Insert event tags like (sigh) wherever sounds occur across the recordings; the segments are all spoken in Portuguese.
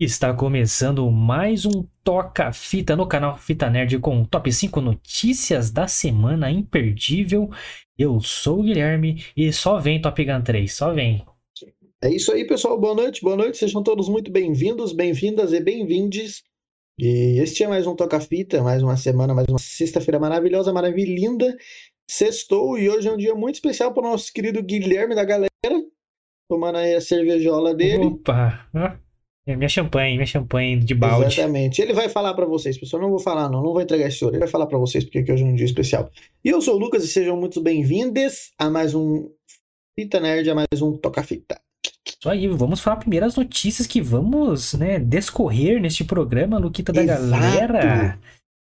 Está começando mais um Toca Fita no canal Fita Nerd com top 5 notícias da semana imperdível. Eu sou o Guilherme e só vem Top Gun 3, só vem. É isso aí, pessoal. Boa noite, boa noite. Sejam todos muito bem-vindos, bem-vindas e bem-vindes. E este é mais um Toca Fita, mais uma semana, mais uma sexta-feira maravilhosa, maravilhosa. Sextou e hoje é um dia muito especial para o nosso querido Guilherme da galera, tomando aí a cervejola dele. Opa! É minha champanhe, minha champanhe de balde. Exatamente. Ele vai falar para vocês, pessoal. Não vou falar, não. Não vou entregar esse ouro. Ele vai falar para vocês porque hoje é um dia especial. E eu sou o Lucas e sejam muito bem-vindos a mais um Fita Nerd, a mais um Toca Fita. Isso aí, vamos falar primeiro as notícias que vamos, né, descorrer neste programa, Luquita da Exato. galera.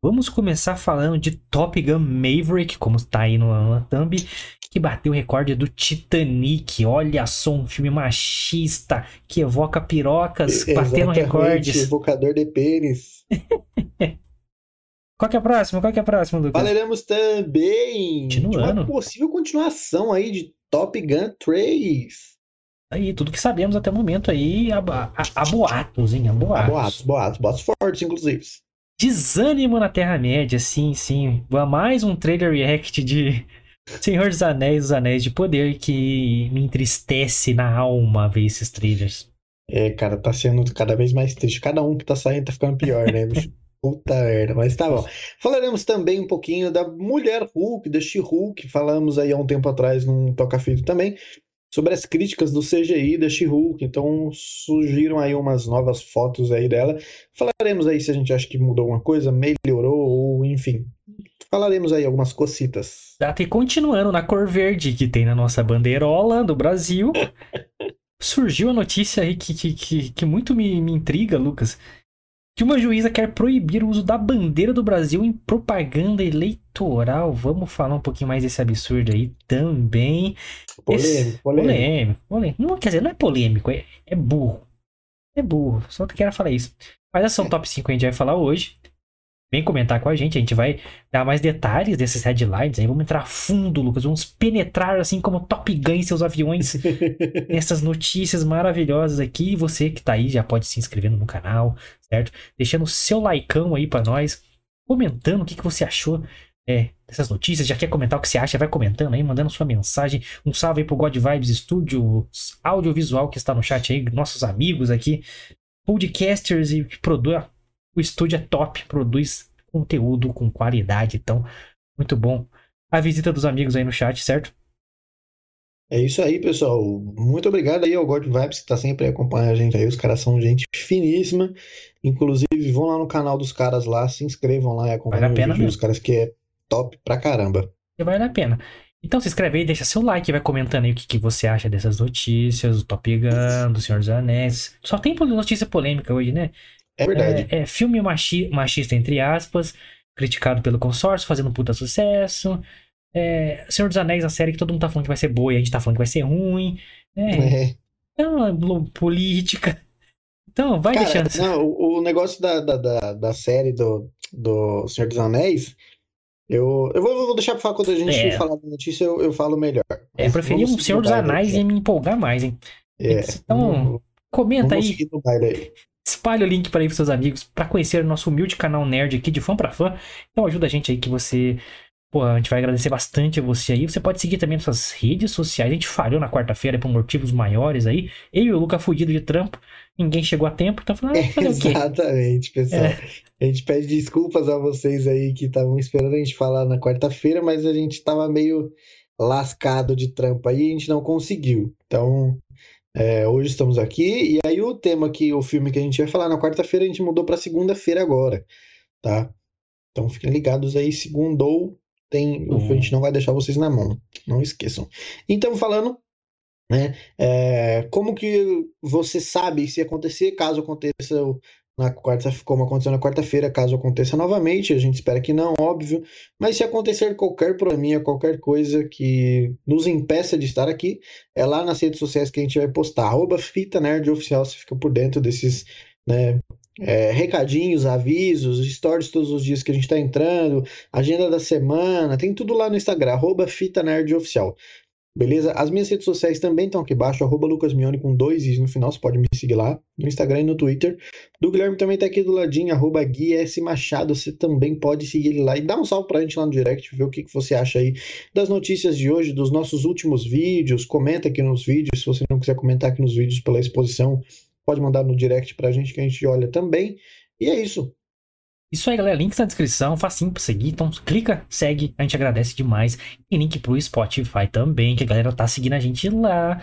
Vamos começar falando de Top Gun Maverick, como está aí no, na thumb, que bateu o recorde do Titanic. Olha só, um filme machista que evoca pirocas, (laughs) batendo recordes. Evocador de pênis. (laughs) Qual que é a próxima? Qual que é a próxima, Lucas? Falaremos também de uma possível continuação aí de Top Gun 3. Aí, tudo que sabemos até o momento aí, a, a, a boatos, hein? A boatos. Boatos, boatos, boatos fortes, inclusive. Desânimo na Terra-média, sim, sim. Mais um trailer react de Senhor dos Anéis, os Anéis de Poder, que me entristece na alma ver esses trailers. É, cara, tá sendo cada vez mais triste. Cada um que tá saindo tá ficando pior, né, bicho? (laughs) Puta merda, mas tá bom. Falaremos também um pouquinho da Mulher Hulk, da She-Hulk. Falamos aí há um tempo atrás num Toca Fita também, sobre as críticas do CGI da She-Hulk. Então surgiram aí umas novas fotos aí dela. Falaremos aí se a gente acha que mudou alguma coisa, melhorou, ou enfim. Falaremos aí algumas cocitas. E continuando na cor verde que tem na nossa bandeirola do Brasil. Surgiu a notícia aí que, que, que, que muito me, me intriga, Lucas. Que uma juíza quer proibir o uso da bandeira do Brasil em propaganda eleitoral. Vamos falar um pouquinho mais desse absurdo aí também. Esse- Polêmico, polêmico. polêmico. polêmico. Não, quer dizer, não é polêmico, é, é burro. É burro, só quero falar isso. Mas essa são top 5 que a gente vai falar hoje. Vem comentar com a gente, a gente vai dar mais detalhes desses headlines aí. Vamos entrar a fundo, Lucas. Vamos penetrar assim como Top Gun em seus aviões (laughs) nessas notícias maravilhosas aqui. Você que tá aí já pode se inscrevendo no canal, certo? Deixando o seu likeão aí pra nós, comentando o que, que você achou é, dessas notícias. Já quer comentar o que você acha? Vai comentando aí, mandando sua mensagem. Um salve aí pro God Vibes Studio, audiovisual que está no chat aí, nossos amigos aqui, podcasters e que produz. O estúdio é top, produz conteúdo com qualidade, então, muito bom. A visita dos amigos aí no chat, certo? É isso aí, pessoal. Muito obrigado aí ao God Vibes que tá sempre acompanhando a gente aí. Os caras são gente finíssima. Inclusive, vão lá no canal dos caras lá, se inscrevam lá e acompanhem Vale a o pena dos caras que é top pra caramba. Vale a pena. Então se inscreve aí, deixa seu like, vai comentando aí o que, que você acha dessas notícias, do Top Gun, do Senhor dos Anéis. Só tem notícia polêmica hoje, né? É verdade. É, é filme machi- machista, entre aspas, criticado pelo consórcio, fazendo um puta sucesso. É, Senhor dos Anéis, a série que todo mundo tá falando que vai ser boa e a gente tá falando que vai ser ruim. É, É. é uma lo- política. Então, vai Cara, deixando. não, o, o negócio da, da, da, da série do, do Senhor dos Anéis, eu, eu vou, vou deixar pra falar quando a gente É. falar da notícia, eu, eu falo melhor. É, preferia um Senhor dos Anéis e me empolgar mais, hein? É, Então, Comenta aí. aí. Espalhe o link para aí pros seus amigos para conhecer o nosso humilde canal nerd aqui de fã para fã. Então ajuda a gente aí que você, pô, a gente vai agradecer bastante a você aí. Você pode seguir também nossas redes sociais. A gente falhou na quarta-feira por motivos maiores aí. Eu e o Luca fudido de trampo. Ninguém chegou a tempo, então falando, ah, fazer o quê? (laughs) Exatamente, pessoal. É. A gente pede desculpas a vocês aí que estavam esperando a gente falar na quarta-feira, mas a gente estava meio lascado de trampo aí e a gente não conseguiu. Então, é, hoje estamos aqui. E aí, o tema que o filme que a gente ia falar na quarta-feira, a gente mudou para segunda-feira agora, tá? Então, fiquem ligados aí. Segundou, tem, Hum. a gente não vai deixar vocês na mão. Não esqueçam. Então, falando. Né, é, como que você sabe se acontecer, caso aconteça na quarta, como aconteceu na quarta-feira, caso aconteça novamente, a gente espera que não, óbvio, mas se acontecer qualquer probleminha, qualquer coisa que nos impeça de estar aqui, é lá nas redes sociais que a gente vai postar, arroba Fita Nerd Oficial, você fica por dentro desses, né, é, recadinhos, avisos, stories todos os dias que a gente está entrando, agenda da semana, tem tudo lá no Instagram, arroba Fita Nerd Oficial. Beleza? As minhas redes sociais também estão aqui embaixo, arroba lucasmione com dois is no final, você pode me seguir lá, no Instagram e no Twitter. Do Guilherme também tá aqui do ladinho, arroba Gui. Machado, você também pode seguir ele lá e dar um salve pra gente lá no direct, ver o que, que você acha aí das notícias de hoje, dos nossos últimos vídeos, comenta aqui nos vídeos, se você não quiser comentar aqui nos vídeos pela exposição, pode mandar no direct pra gente que a gente olha também. E é isso. Isso aí, galera. Link na descrição, facinho pra seguir. Então, clica, segue, a gente agradece demais. E link pro Spotify também, que a galera tá seguindo a gente lá.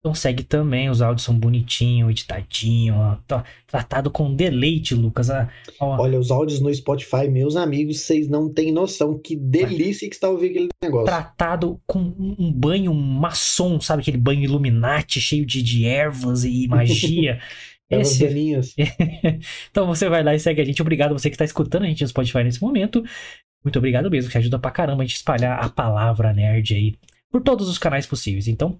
Então segue também, os áudios são bonitinho, editadinho, ó, tá tratado com deleite, Lucas. Ah, ó. Olha, os áudios no Spotify, meus amigos, vocês não têm noção que delícia que está ouvindo aquele negócio. Tratado com um banho maçom, sabe? Aquele banho Illuminati, cheio de, de ervas e magia. (laughs) Esse... (laughs) então você vai lá e segue a gente. Obrigado você que está escutando a gente no Spotify nesse momento. Muito obrigado mesmo, que ajuda pra caramba a gente espalhar a palavra nerd aí por todos os canais possíveis. Então,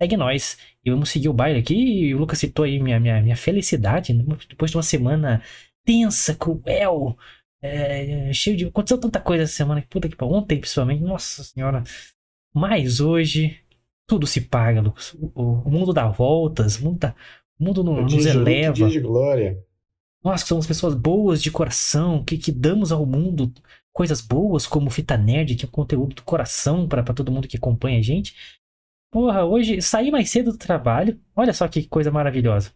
segue nós e vamos seguir o baile aqui. E o Lucas citou aí minha, minha, minha felicidade né? depois de uma semana tensa, cruel, é, cheio de. Aconteceu tanta coisa essa semana que puta que pariu. Ontem, principalmente, nossa senhora. Mas hoje, tudo se paga, Lucas. O, o mundo dá voltas, o mundo dá, o mundo no, nos eleva. Dia de glória. Nós que somos pessoas boas de coração, que, que damos ao mundo coisas boas, como Fita Nerd, que é um conteúdo do coração para todo mundo que acompanha a gente. Porra, hoje saí mais cedo do trabalho. Olha só que coisa maravilhosa.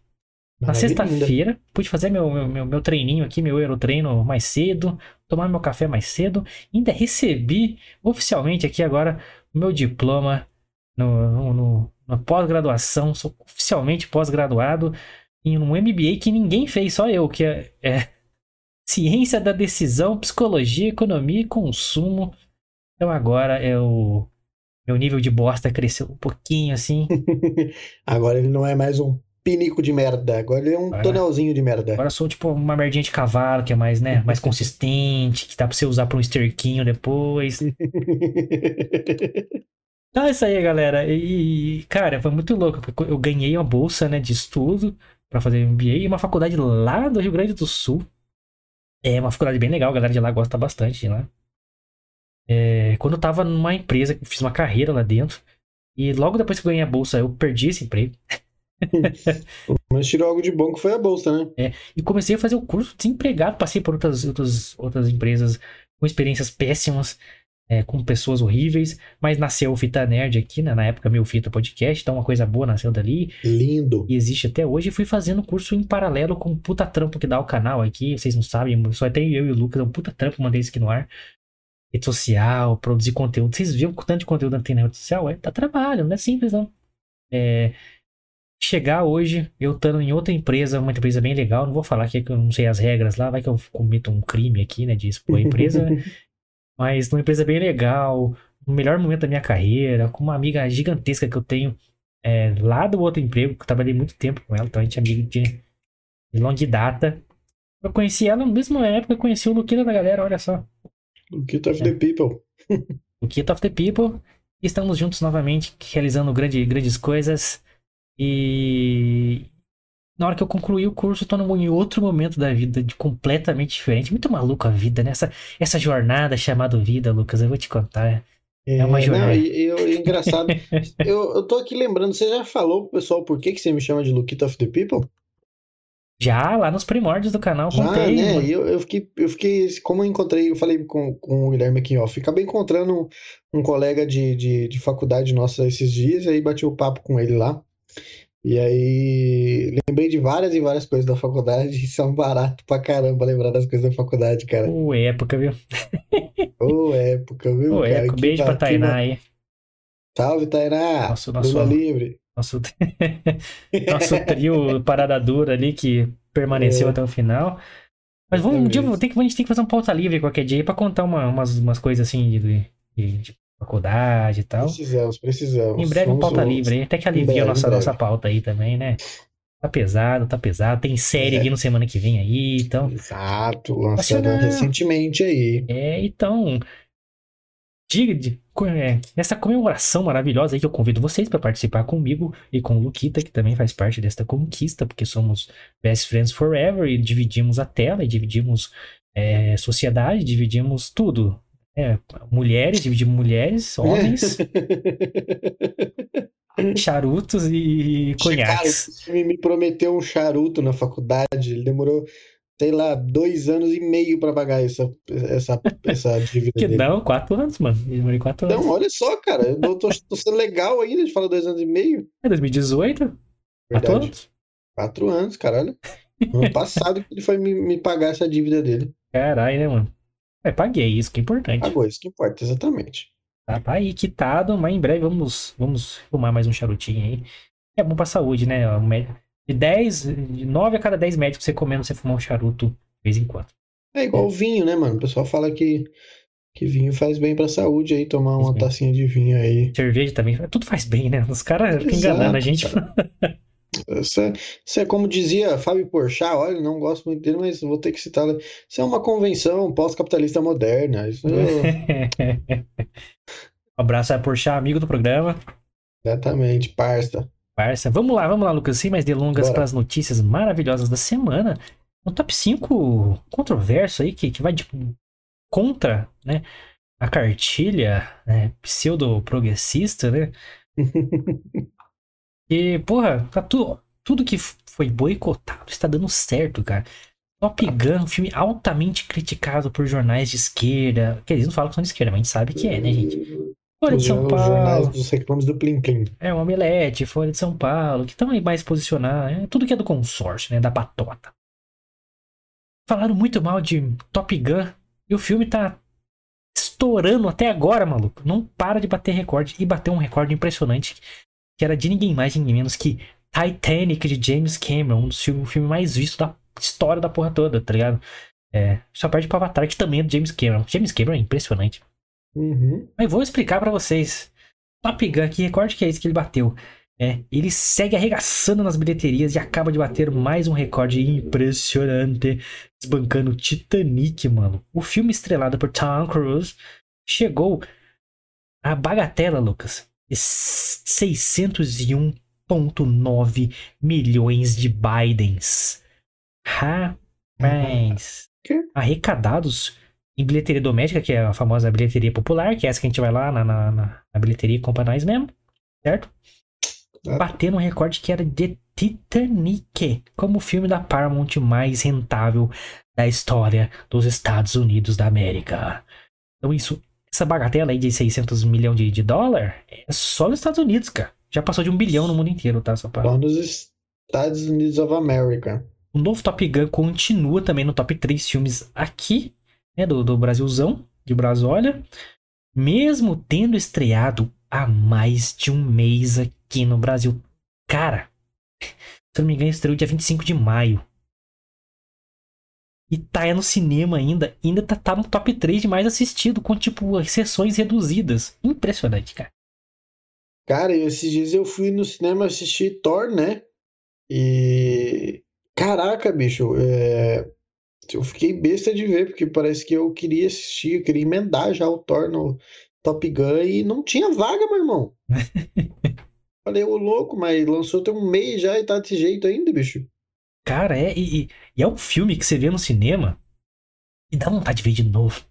Na sexta-feira, pude fazer meu, meu, meu, meu, treininho aqui, meu aerotreino mais cedo, tomar meu café mais cedo. Ainda recebi oficialmente aqui agora o meu diploma no, no, no uma pós-graduação, sou oficialmente pós-graduado em um MBA que ninguém fez, só eu, que é, é Ciência da Decisão, Psicologia, Economia e Consumo. Então agora é o meu nível de bosta cresceu um pouquinho assim. (laughs) agora ele não é mais um pinico de merda, agora ele é um agora, tonelzinho de merda. Agora sou tipo uma merdinha de cavalo, que é mais, né, mais consistente, que dá pra você usar pra um esterquinho depois. (laughs) Então é isso aí, galera. E, cara, foi muito louco, porque eu ganhei uma bolsa, né, de estudo para fazer MBA e uma faculdade lá do Rio Grande do Sul. É uma faculdade bem legal, a galera de lá gosta bastante de lá. É, quando eu tava numa empresa, fiz uma carreira lá dentro. E logo depois que eu ganhei a bolsa, eu perdi esse emprego. (laughs) Mas tirou algo de bom que foi a bolsa, né? É, e comecei a fazer o curso desempregado, passei por outras, outras, outras empresas com experiências péssimas é, com pessoas horríveis, mas nasceu o Fita Nerd aqui, né? Na época, meu Fita Podcast, então uma coisa boa nasceu dali. Lindo. E existe até hoje. E fui fazendo curso em paralelo com o puta trampo que dá o canal aqui. Vocês não sabem, só tem eu e o Lucas, é um puta trampo, mandei isso aqui no ar. Rede social, produzir conteúdo. Vocês viram o tanto de conteúdo que tem na rede social? É, tá trabalho, não é simples, não. É, chegar hoje, eu estando em outra empresa, uma empresa bem legal, não vou falar aqui que eu não sei as regras lá, vai que eu cometo um crime aqui, né, de expor a empresa. (laughs) mas numa empresa bem legal, no melhor momento da minha carreira, com uma amiga gigantesca que eu tenho é, lá do outro emprego, que eu trabalhei muito tempo com ela, então a gente é amigo de, de longa data. Eu conheci ela na mesma época que eu conheci o Luquita da galera, olha só. Luquita of é. the People. (laughs) Luquita of the People. Estamos juntos novamente, realizando grande, grandes coisas. E na hora que eu concluí o curso, eu tô em outro momento da vida, de completamente diferente. Muito maluco a vida, né? Essa, essa jornada chamada vida, Lucas, eu vou te contar. É, é uma jornada. Não, e, e, engraçado. (laughs) eu, eu tô aqui lembrando, você já falou pro pessoal por que, que você me chama de Luquita of the People? Já, lá nos primórdios do canal, Já, contei. né? Eu, eu, fiquei, eu fiquei, como eu encontrei, eu falei com, com o Guilherme aqui, ó, acabei encontrando um, um colega de, de, de faculdade nossa esses dias, aí bati o papo com ele lá. E aí, lembrei de várias e várias coisas da faculdade (laughs) e são barato pra caramba lembrar das coisas da faculdade, cara. Ô, época, viu? (laughs) Ô, época, viu? Ô, cara? época. Beijo pra Tainá aí. Salve, Tainá! Nosso, nosso, livre. Nosso, (laughs) nosso trio Parada Dura ali que permaneceu é. até o final. Mas vamos, um dia tem que, a gente tem que fazer um pauta livre qualquer dia aí pra contar uma, umas, umas coisas assim de, de, de faculdade e tal. Precisamos, precisamos. Em breve Vamos pauta livre, até que alivia a nossa, nossa pauta aí também, né? Tá pesado, tá pesado. Tem série é. vindo semana que vem aí, então. Exato, lançada recentemente aí. É, então. Diga, de, é, nessa comemoração maravilhosa aí que eu convido vocês para participar comigo e com o Luquita, que também faz parte desta conquista, porque somos best friends forever e dividimos a tela e dividimos é, sociedade, dividimos tudo É, mulheres, dividir mulheres, homens, (laughs) charutos e conhaques. Cara, me prometeu um charuto na faculdade. Ele demorou, sei lá, dois anos e meio pra pagar essa, essa, essa (laughs) dívida. Que dele. não, quatro anos, mano. Demorei quatro anos. Não, olha só, cara. Eu tô, (laughs) tô sendo legal ainda de falar dois anos e meio. É 2018? Quatro anos? Quatro anos, caralho. Ano passado que ele foi me, me pagar essa dívida dele. Caralho, né, mano? É, paguei, isso que é importante. Pagou, isso que importa, exatamente. Tá, tá aí quitado, mas em breve vamos, vamos fumar mais um charutinho aí. É bom pra saúde, né? De 10, de 9 a cada 10 médicos você comendo, você fumar um charuto de vez em quando. É igual o vinho, né, mano? O pessoal fala que, que vinho faz bem pra saúde aí, tomar uma Faz bem. tacinha de vinho aí. Cerveja também, tudo faz bem, né? Os caras ficam enganando a gente. (laughs) Isso é, isso é como dizia Fábio Porchat, olha, não gosto muito dele, mas vou ter que citar. Isso é uma convenção pós-capitalista moderna. Isso é- um (laughs) abraço a Porchat, amigo do programa. Exatamente, parça. Parça. Vamos lá, vamos lá, Lucas. Sem mais delongas para as notícias maravilhosas da semana. Um top 5 controverso aí, que, que vai de, contra né, a cartilha né, pseudo-progressista, né? (laughs) E, porra, tá tudo, tudo que foi boicotado está dando certo, cara. Top Gun, um filme altamente criticado por jornais de esquerda. Que eles não falam que são de esquerda, mas a gente sabe que é, né, gente? Folha de São os jornais Paulo. dos reclames do Plim Plim. É, o Omelete, Folha de São Paulo, que estão aí mais posicionados. É tudo que é do consórcio, né? Da patota. Falaram muito mal de Top Gun e o filme tá estourando até agora, maluco. Não para de bater recorde e bateu um recorde impressionante que era de ninguém mais, ninguém menos que Titanic de James Cameron, um dos filmes, filme mais visto da história da porra toda, tá ligado? É, só perde pro Avatar, que também é do James Cameron. James Cameron é impressionante. Uhum. Mas vou explicar pra vocês. Top Gun, que recorde que é esse que ele bateu? É, ele segue arregaçando nas bilheterias e acaba de bater mais um recorde impressionante, desbancando Titanic, mano. O filme estrelado por Tom Cruise chegou a bagatela, Lucas, 601,9 milhões de Bidens. Rapaz. Arrecadados em bilheteria doméstica, que é a famosa bilheteria popular, que é essa que a gente vai lá na, na, na- bilheteria e compra nós mesmo, certo? Batendo um recorde que era de Titanic, como o filme da Paramount mais rentável da história dos Estados Unidos da América. Então isso, essa bagatela aí de 600 milhões de, de dólar é só nos Estados Unidos, cara. Já passou de um bilhão no mundo inteiro, tá? Só pra... Lá nos Estados Unidos of America. O novo Top Gun continua também no top 3 filmes aqui, né, do, do Brasilzão, de Brasólia, mesmo tendo estreado há mais de um mês aqui no Brasil. Cara, se eu não me engano, estreou dia 25 de maio. E tá no cinema ainda, ainda tá, tá no top 3 de mais assistido, com tipo sessões reduzidas. Impressionante, cara. Cara, esses dias eu fui no cinema assistir Thor, né? E. Caraca, bicho, é, eu fiquei besta de ver, porque parece que eu queria assistir, eu queria emendar já o Thor no Top Gun e não tinha vaga, meu irmão. (laughs) Falei, ô louco, mas lançou tem um mês já e tá desse jeito ainda, bicho. Cara, é, e, e- é um filme que você vê no cinema e dá vontade de ver de novo.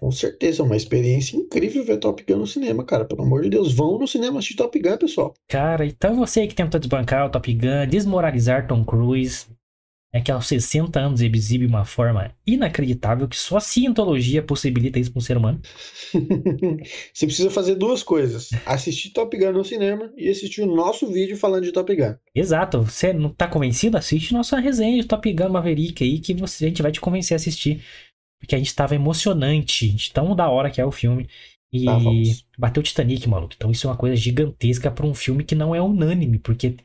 Com certeza, é uma experiência incrível ver Top Gun no cinema, cara. Pelo amor de Deus, vão no cinema assistir Top Gun, pessoal. Cara, então você que tenta desbancar o Top Gun, desmoralizar Tom Cruise, é que aos 60 anos ele exibe uma forma inacreditável que só a cientologia possibilita isso para um ser humano. (laughs) Você precisa fazer duas coisas: assistir Top Gun no cinema e assistir o nosso vídeo falando de Top Gun. Exato, você não tá convencido? Assiste nossa resenha de Top Gun Maverick aí que você, a gente vai te convencer a assistir. Porque a gente tava emocionante, de tão da hora que é o filme. E Estávamos. bateu Titanic, maluco. Então isso é uma coisa gigantesca pra um filme que não é unânime, porque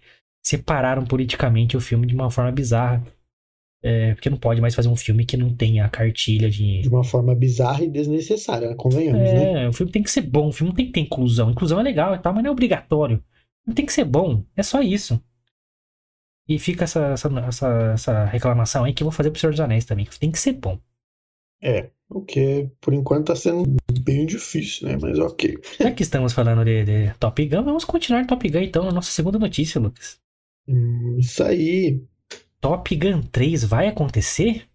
separaram politicamente o filme de uma forma bizarra. É, porque não pode mais fazer um filme que não tenha a cartilha de. De uma forma bizarra e desnecessária, convenhamos, né? É, o filme tem que ser bom, o filme não tem que ter inclusão. Inclusão é legal e tal, mas não é obrigatório. Não tem que ser bom, é só isso. E fica essa, essa, essa, essa reclamação aí que eu vou fazer pro Senhor dos Anéis também, que tem que ser bom. É, o que por enquanto tá sendo bem difícil, né? Mas ok. Já que estamos falando de, de Top Gun, vamos continuar Top Gun então, na nossa segunda notícia, Lucas. Hum, isso aí. Top Gun 3 vai acontecer?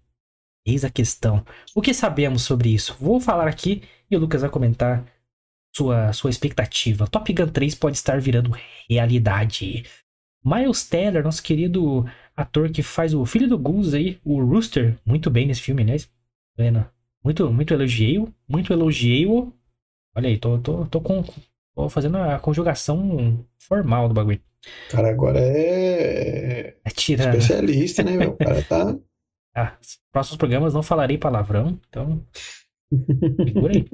Eis a questão. O que sabemos sobre isso? Vou falar aqui e o Lucas vai comentar sua, sua expectativa. Top Gun 3 pode estar virando realidade. Miles Teller, nosso querido ator que faz o filho do Goose aí, o Rooster, muito bem nesse filme, aliás. Vendo? Muito, muito elogiei-o, muito elogiei-o. Olha aí, tô, tô, tô, com, tô fazendo a conjugação formal do bagulho. Cara, agora é. É tirando. Especialista, né, meu? O cara tá. (laughs) Ah, próximos programas não falarei palavrão, então. (laughs) Segura aí.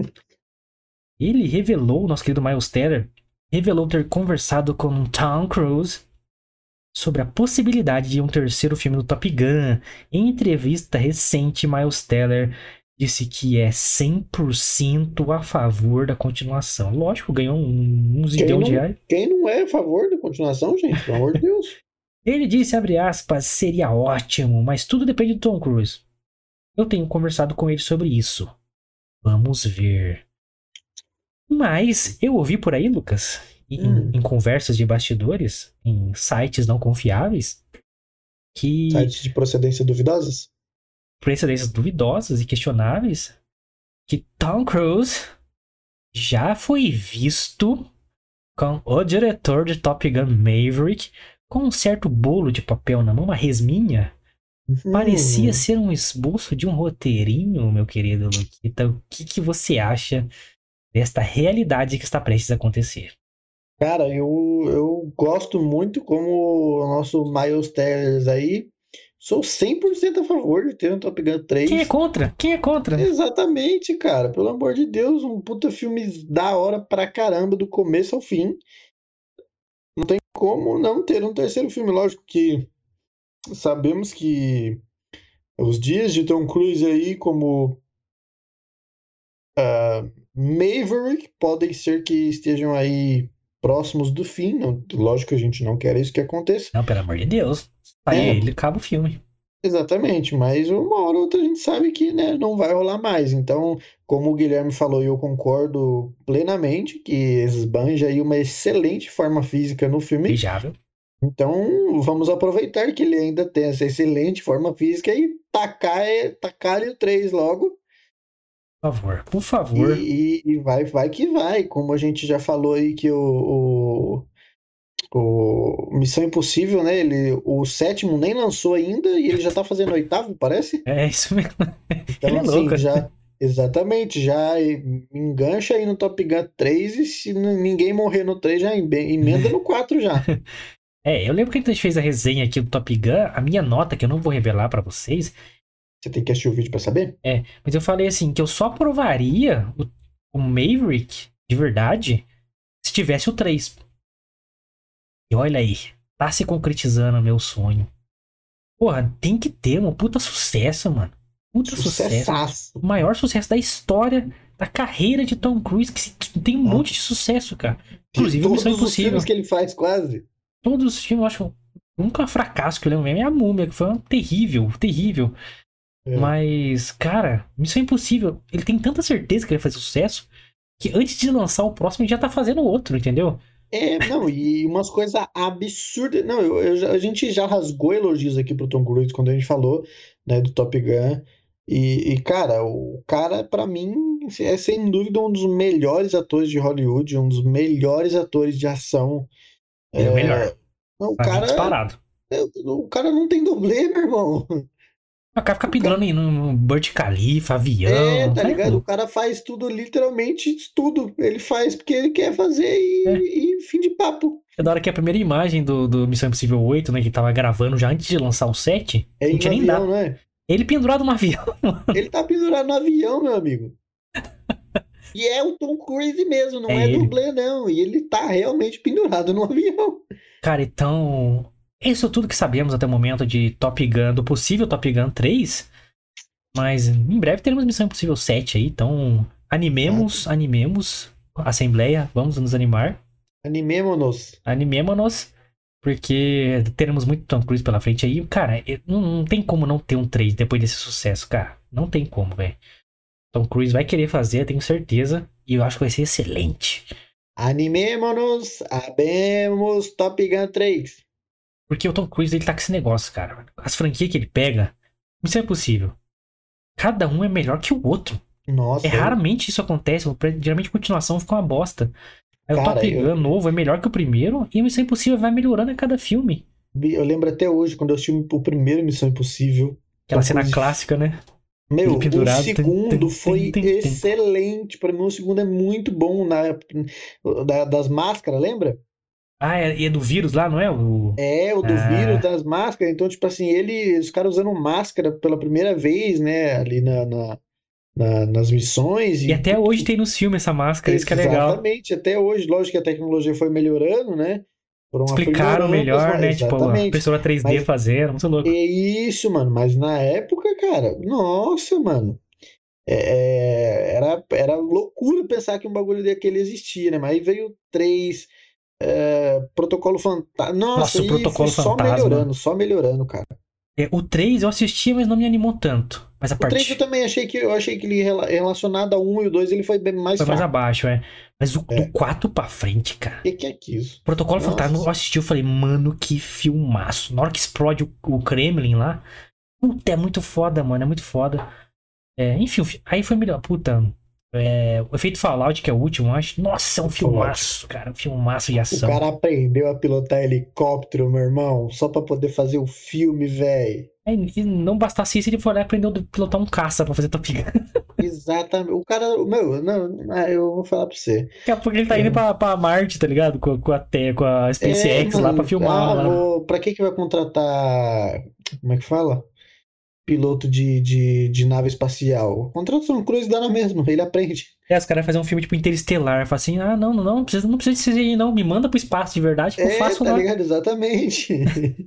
Ele revelou, nosso querido Miles Teller, revelou ter conversado com Tom Cruise sobre a possibilidade de um terceiro filme do Top Gun. Em entrevista recente, Miles Teller disse que é 100% a favor da continuação. Lógico, ganhou uns zilhão de reais. Quem não é a favor da continuação, gente? Pelo amor de Deus. (laughs) Ele disse, abre aspas, seria ótimo, mas tudo depende do Tom Cruise. Eu tenho conversado com ele sobre isso. Vamos ver. Mas eu ouvi por aí, Lucas, em, Hum. em conversas de bastidores, em sites não confiáveis, que Sites de procedência duvidosas? Precedências duvidosas e questionáveis, que Tom Cruise já foi visto com o diretor de Top Gun Maverick com um certo bolo de papel na mão, uma resminha. Parecia Hum. ser um esboço de um roteirinho, meu querido Luquita. O que, que você acha desta realidade que está prestes a acontecer? Cara, eu, eu gosto muito como o nosso Miles Teller aí. Sou 100% a favor de ter um Top Gun 3. Quem é contra? Quem é contra? Exatamente, cara. Pelo amor de Deus, um puta filme da hora pra caramba, do começo ao fim. Não tem como não ter um terceiro filme. Lógico que sabemos que os dias de Tom Cruise aí, como ah, Maverick, podem ser que estejam aí próximos do fim. Não, lógico que a gente não quer isso que aconteça. Não, pelo amor de Deus. Aí É. ele acaba o filme. Exatamente, mas uma hora ou outra a gente sabe que né, não vai rolar mais. Então, como o Guilherme falou, e eu concordo plenamente que esbanja aí uma excelente forma física no filme. Beijável. Então, vamos aproveitar que ele ainda tem essa excelente forma física e tacar, tacar o 3 logo. Por favor, por favor. E, e- e vai, vai que vai. Como a gente já falou aí que o, o, o Missão Impossível, né? Ele, o sétimo nem lançou ainda e ele já tá fazendo oitavo, parece? É isso mesmo. (laughs) Então, Ele é assim, louco. já. Exatamente, já engancha aí no Top Gun 3 e se ninguém morrer no 3, já emenda no 4 já. (laughs) É, eu lembro que a gente fez a resenha aqui do Top Gun, a minha nota, que eu não vou revelar pra vocês, Você tem que assistir o vídeo pra saber? mas eu falei assim, que eu só provaria o, o Maverick, de verdade, se tivesse o 3. E olha aí, tá se concretizando o meu sonho. Porra, tem que ter um puta sucesso, mano. Puta sucesso. O maior sucesso da história da carreira de Tom Cruise, que tem um Ah. monte de sucesso, cara. De Inclusive, Missão todos os Impossível. filmes que ele faz, quase. Todos os filmes, eu acho. Nunca fracasso que eu lembro mesmo é a múmia, que foi um terrível, terrível. É. Mas, cara, Missão Impossível, ele tem tanta certeza que ele vai fazer sucesso que antes de lançar o próximo ele já tá fazendo outro, entendeu? É, não, e umas coisas absurdas. Não, eu, eu a gente já rasgou elogios aqui pro Tom Cruise quando a gente falou, né, do Top Gun. E, e, cara, o cara, pra mim, é sem dúvida um dos melhores atores de Hollywood, um dos melhores atores de ação. Ele é o melhor. Não, o cara, disparado. o cara não tem dublê, meu irmão. O cara fica pendurando no Burj Khalifa, avião. É, tá sai ligado? O cara faz tudo, literalmente tudo. Ele faz porque ele quer fazer e, É. e fim de papo. É da hora que a primeira imagem do, do Missão Impossível 8, né, que tava gravando já antes de lançar o 7, É não tinha nem avião, dado. não é? Ele pendurado no avião. (laughs) Ele tá pendurado no avião, meu amigo. E é o Tom Cruise mesmo, não É é, dublê, não. E ele tá realmente pendurado no avião. Cara, então. Isso é tudo que sabemos até o momento de Top Gun, do possível Top Gun 3. Mas em breve teremos Missão Impossível 7 aí, então animemos, animemos a Assembleia, vamos nos animar, Animemo-nos. animemos-nos, porque teremos muito Tom Cruise pela frente aí. Cara, não, não tem como não ter um 3 depois desse sucesso, cara. Não tem como, velho. Tom Cruise vai querer fazer, tenho certeza, e eu acho que vai ser excelente. Animemo-nos. Abemos Top Gun 3. Porque o Tom Cruise, ele tá com esse negócio, cara. As franquias que ele pega, isso é possível. cada um é melhor que o outro. Nossa. É raramente isso acontece. Geralmente a continuação fica uma bosta. Aí o Cara, Top eu- Gun novo é melhor que o primeiro e o Missão Impossível vai melhorando a cada filme. Eu lembro até hoje, quando eu assisti o primeiro Missão Impossível. Aquela cena Cruise- clássica, né? Meu, pendurado, o segundo tum, tum, foi tum. excelente. Pra mim, o segundo é muito bom na da- das máscaras, lembra? Ah, é, e é do vírus lá, não é? O... É, o do Ah. vírus das máscaras. Então, tipo assim, ele, os caras usando máscara pela primeira vez, né? Ali na, na- na- nas missões. E até hoje tem nos filmes essa máscara, isso que é legal. Exatamente, até hoje, lógico que a tecnologia foi melhorando, né? Foram Explicaram melhor, as- né? Tipo, a Exatamente. pessoa 3D Mas- fazendo, muito louco. É isso, mano. Mas na época, cara, nossa, mano. É, é, era, era loucura pensar que um bagulho daquele existia, né? Mas aí veio 3, é, Protocolo Fantasma. Nossa, Nossa, o Protocolo foi só Fantasma. melhorando, só melhorando, cara. É, o 3 eu assisti, mas não me animou tanto. Mas a O 3 eu também achei que eu achei que ele rela- relacionado ao 1 e o 2 ele foi bem mais foi mais abaixo, é. Mas o, É. do 4 pra frente, cara. O que, que é que isso? Protocolo Nossa. Fantasma, eu assisti, eu falei, mano, que filmaço. Na hora que explode o, o Kremlin lá, puta, é muito foda, mano, é muito foda. É, enfim, aí foi melhor, puta. É, o efeito Fallout, que é o último, acho. Nossa, é um filmaço, cara, um filmaço de O ação. cara aprendeu a pilotar helicóptero, meu irmão, só pra poder fazer o filme, velho. Aí, e não bastasse isso, ele foi lá e aprendeu a pilotar um caça pra fazer Top Gun. (laughs) Exatamente. O cara, meu, não, eu vou falar pra você. Daqui a pouco ele tá indo pra, pra Marte, tá ligado? Com, com a, com a SpaceX É, lá pra filmar. ah, lá. vou- pra que que vai contratar, como é que fala? Piloto de, de, de nave espacial. Contrata o Tom Cruise dá na mesma, ele aprende. É, os caras vão fazer um filme tipo interestelar. Fala assim: ah, não, não, não, não precisa, não precisa de CGI, não. Me manda pro espaço de verdade que eu É, faço tá lá. ligado? Exatamente.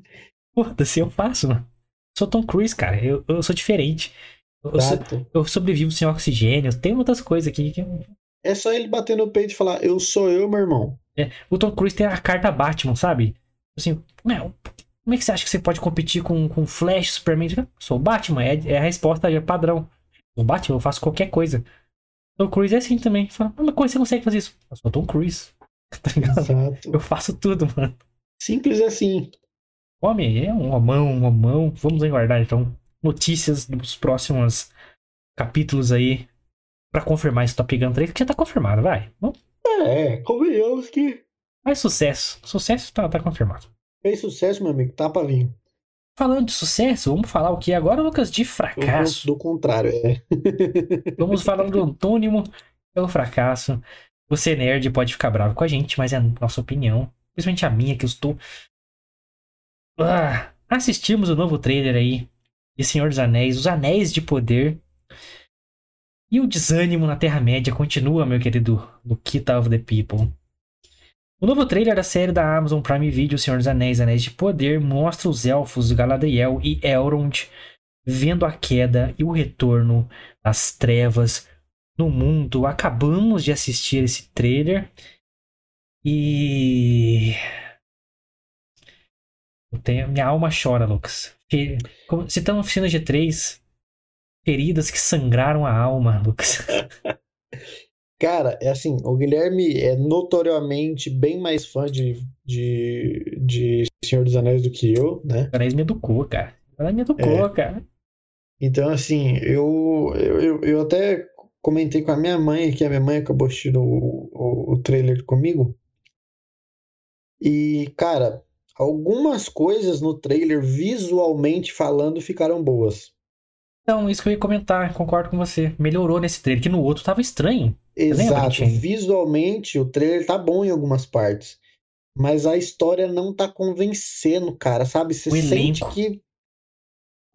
(laughs) Foda-se, eu faço, mano. Sou Tom Cruise, cara. Eu, eu sou diferente. Eu, eu eu sobrevivo sem oxigênio. Tem outras coisas aqui. Que... É só ele bater no peito e falar, eu sou eu, meu irmão. É, o Tom Cruise tem a carta Batman, sabe? Assim, meu, como é que você acha que você pode competir com, com Flash, Superman? Sou o Batman, é, é a resposta é padrão. Sou o Batman, eu faço qualquer coisa. Tom Cruise é assim também. Fala, "Ah, mas como você consegue fazer isso? Eu sou o Tom Cruise. (laughs) Tá ligado? Exato. Eu faço tudo, mano. Simples assim. Homem é um homão, um homão. Vamos aguardar então notícias dos próximos capítulos aí pra confirmar esse Top Gun 3, que já tá confirmado, vai. Vamos- É, convenhamos que Faz sucesso. Sucesso tá, tá confirmado. Fez sucesso, meu amigo, tá pra vir. Falando de sucesso, vamos falar o que agora, Lucas? De fracasso. vou Do contrário, é. (laughs) Vamos falar do antônimo pelo fracasso. Você, nerd, pode ficar bravo com a gente, mas é a nossa opinião. Principalmente a minha, que eu estou. Ah, assistimos o novo trailer aí de Senhor dos Anéis, Os Anéis de Poder. E o desânimo na Terra-média continua, meu querido Luquita of the People. O novo trailer da série da Amazon Prime Video, Senhor dos Anéis, Anéis de Poder, mostra os elfos Galadriel e Elrond vendo a queda e o retorno das trevas no mundo. Acabamos de assistir esse trailer e. Tenho- Minha alma chora, Lucas. Estão oficina G3, feridas que sangraram a alma, Lucas. (laughs) Cara, é assim, o Guilherme é notoriamente bem mais fã de, de, de Senhor dos Anéis do que eu, né? Anéis me educou, cara. Ela me educou, É. cara. Então, assim, eu, eu, eu- eu até comentei com a minha mãe, que a minha mãe acabou assistindo o, o, o trailer comigo. E, cara, algumas coisas no trailer, visualmente falando, ficaram boas. Então, isso que eu ia comentar, concordo com você. Melhorou nesse trailer, que no outro tava estranho. Exato. Visualmente, o trailer tá bom em algumas partes. Mas a história não tá convencendo, cara, sabe? Você O sente elenco. que.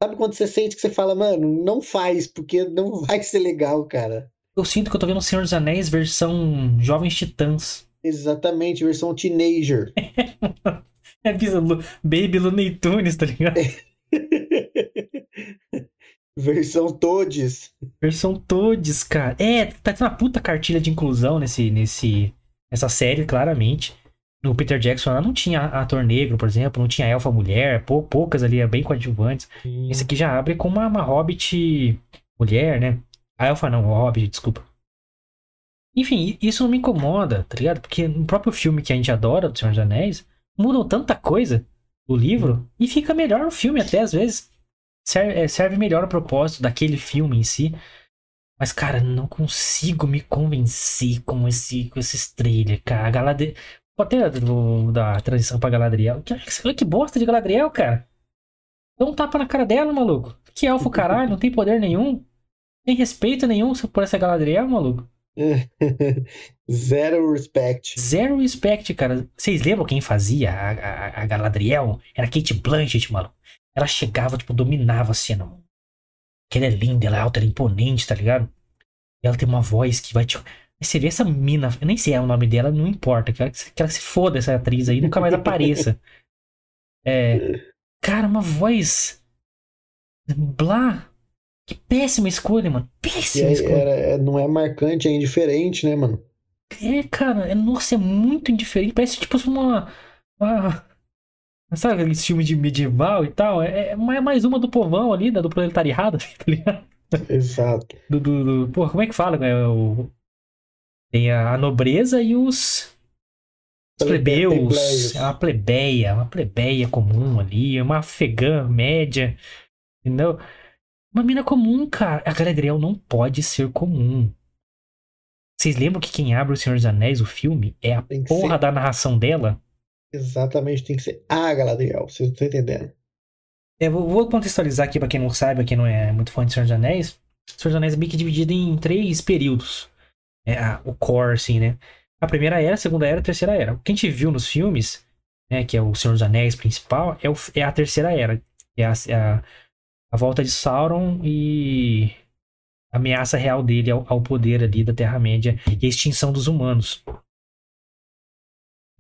Sabe quando você sente que você fala, mano, não faz, porque não (laughs) vai ser legal, cara. Eu sinto que eu tô vendo o Senhor dos Anéis versão Jovens Titãs. Exatamente, versão teenager. (laughs) É Lu- Baby Looney Tunes, tá ligado? (laughs) versão Todes. Versão Todes, cara. É, tá tendo uma puta cartilha de inclusão nesse, nesse, nessa série, claramente. No Peter Jackson lá não tinha ator negro, por exemplo, não tinha elfa mulher, pou- poucas ali, é bem coadjuvantes. Esse aqui já abre com uma, uma hobbit mulher, né? A elfa não, o hobbit, desculpa. Enfim, isso não me incomoda, tá ligado? Porque no próprio filme que a gente adora, do Senhor dos Anéis, mudam tanta coisa do livro e fica melhor no filme até às vezes. Serve, é, serve melhor o propósito daquele filme em si. Mas, cara, não consigo me convencer com esse, com esses trailers, cara. A Galadriel. Até do, da transição pra Galadriel. Que, que bosta de Galadriel, cara. Dá um tapa na cara dela, maluco. Que elfo (laughs) caralho, não tem poder nenhum. Tem respeito nenhum por essa Galadriel, maluco. (laughs) Zero respect. Zero respect, cara. Vocês lembram quem fazia a, a, a Galadriel? Era Kate Blanchett, maluco. Ela chegava, tipo, dominava a cena. Que ela é linda, ela é alta, ela é imponente, tá ligado? E ela tem uma voz que vai te. Você vê essa mina, eu nem sei o nome dela, não importa. Que ela, que ela se foda, essa atriz aí, nunca mais apareça. (laughs) É. Cara, uma voz. Blá. Que péssima escolha, mano. Péssima aí, escolha. Era, é, não é marcante, é indiferente, né, mano? É, cara, é, nossa, é muito indiferente. Parece tipo uma. uma sabe aquele filme de medieval e tal? É, é mais uma do povão ali, da, do proletariado, (laughs) tá ligado? Exato. Do, do, do, porra, como é que fala? É, o, tem a, a nobreza e os. Os plebeus. É uma plebeia, uma plebeia comum ali, uma afegã média. Entendeu? Uma mina comum, cara. A Galadriel não pode ser comum. Vocês lembram que quem abre O Senhor dos Anéis, o filme, é a porra ser... da narração dela? Exatamente, tem que ser a Galadriel. Vocês não estão entendendo. É, vou, contextualizar aqui pra quem não sabe, quem não é muito fã de Senhor dos Anéis. Senhor dos Anéis é meio que dividido em três períodos. É, a, o core, assim, né? A primeira era, a segunda era, a terceira era. O que a gente viu nos filmes, né, que é o Senhor dos Anéis principal, é, o, é a terceira era. É a, a, a volta de Sauron e a ameaça real dele ao, ao poder ali da Terra-média e a extinção dos humanos.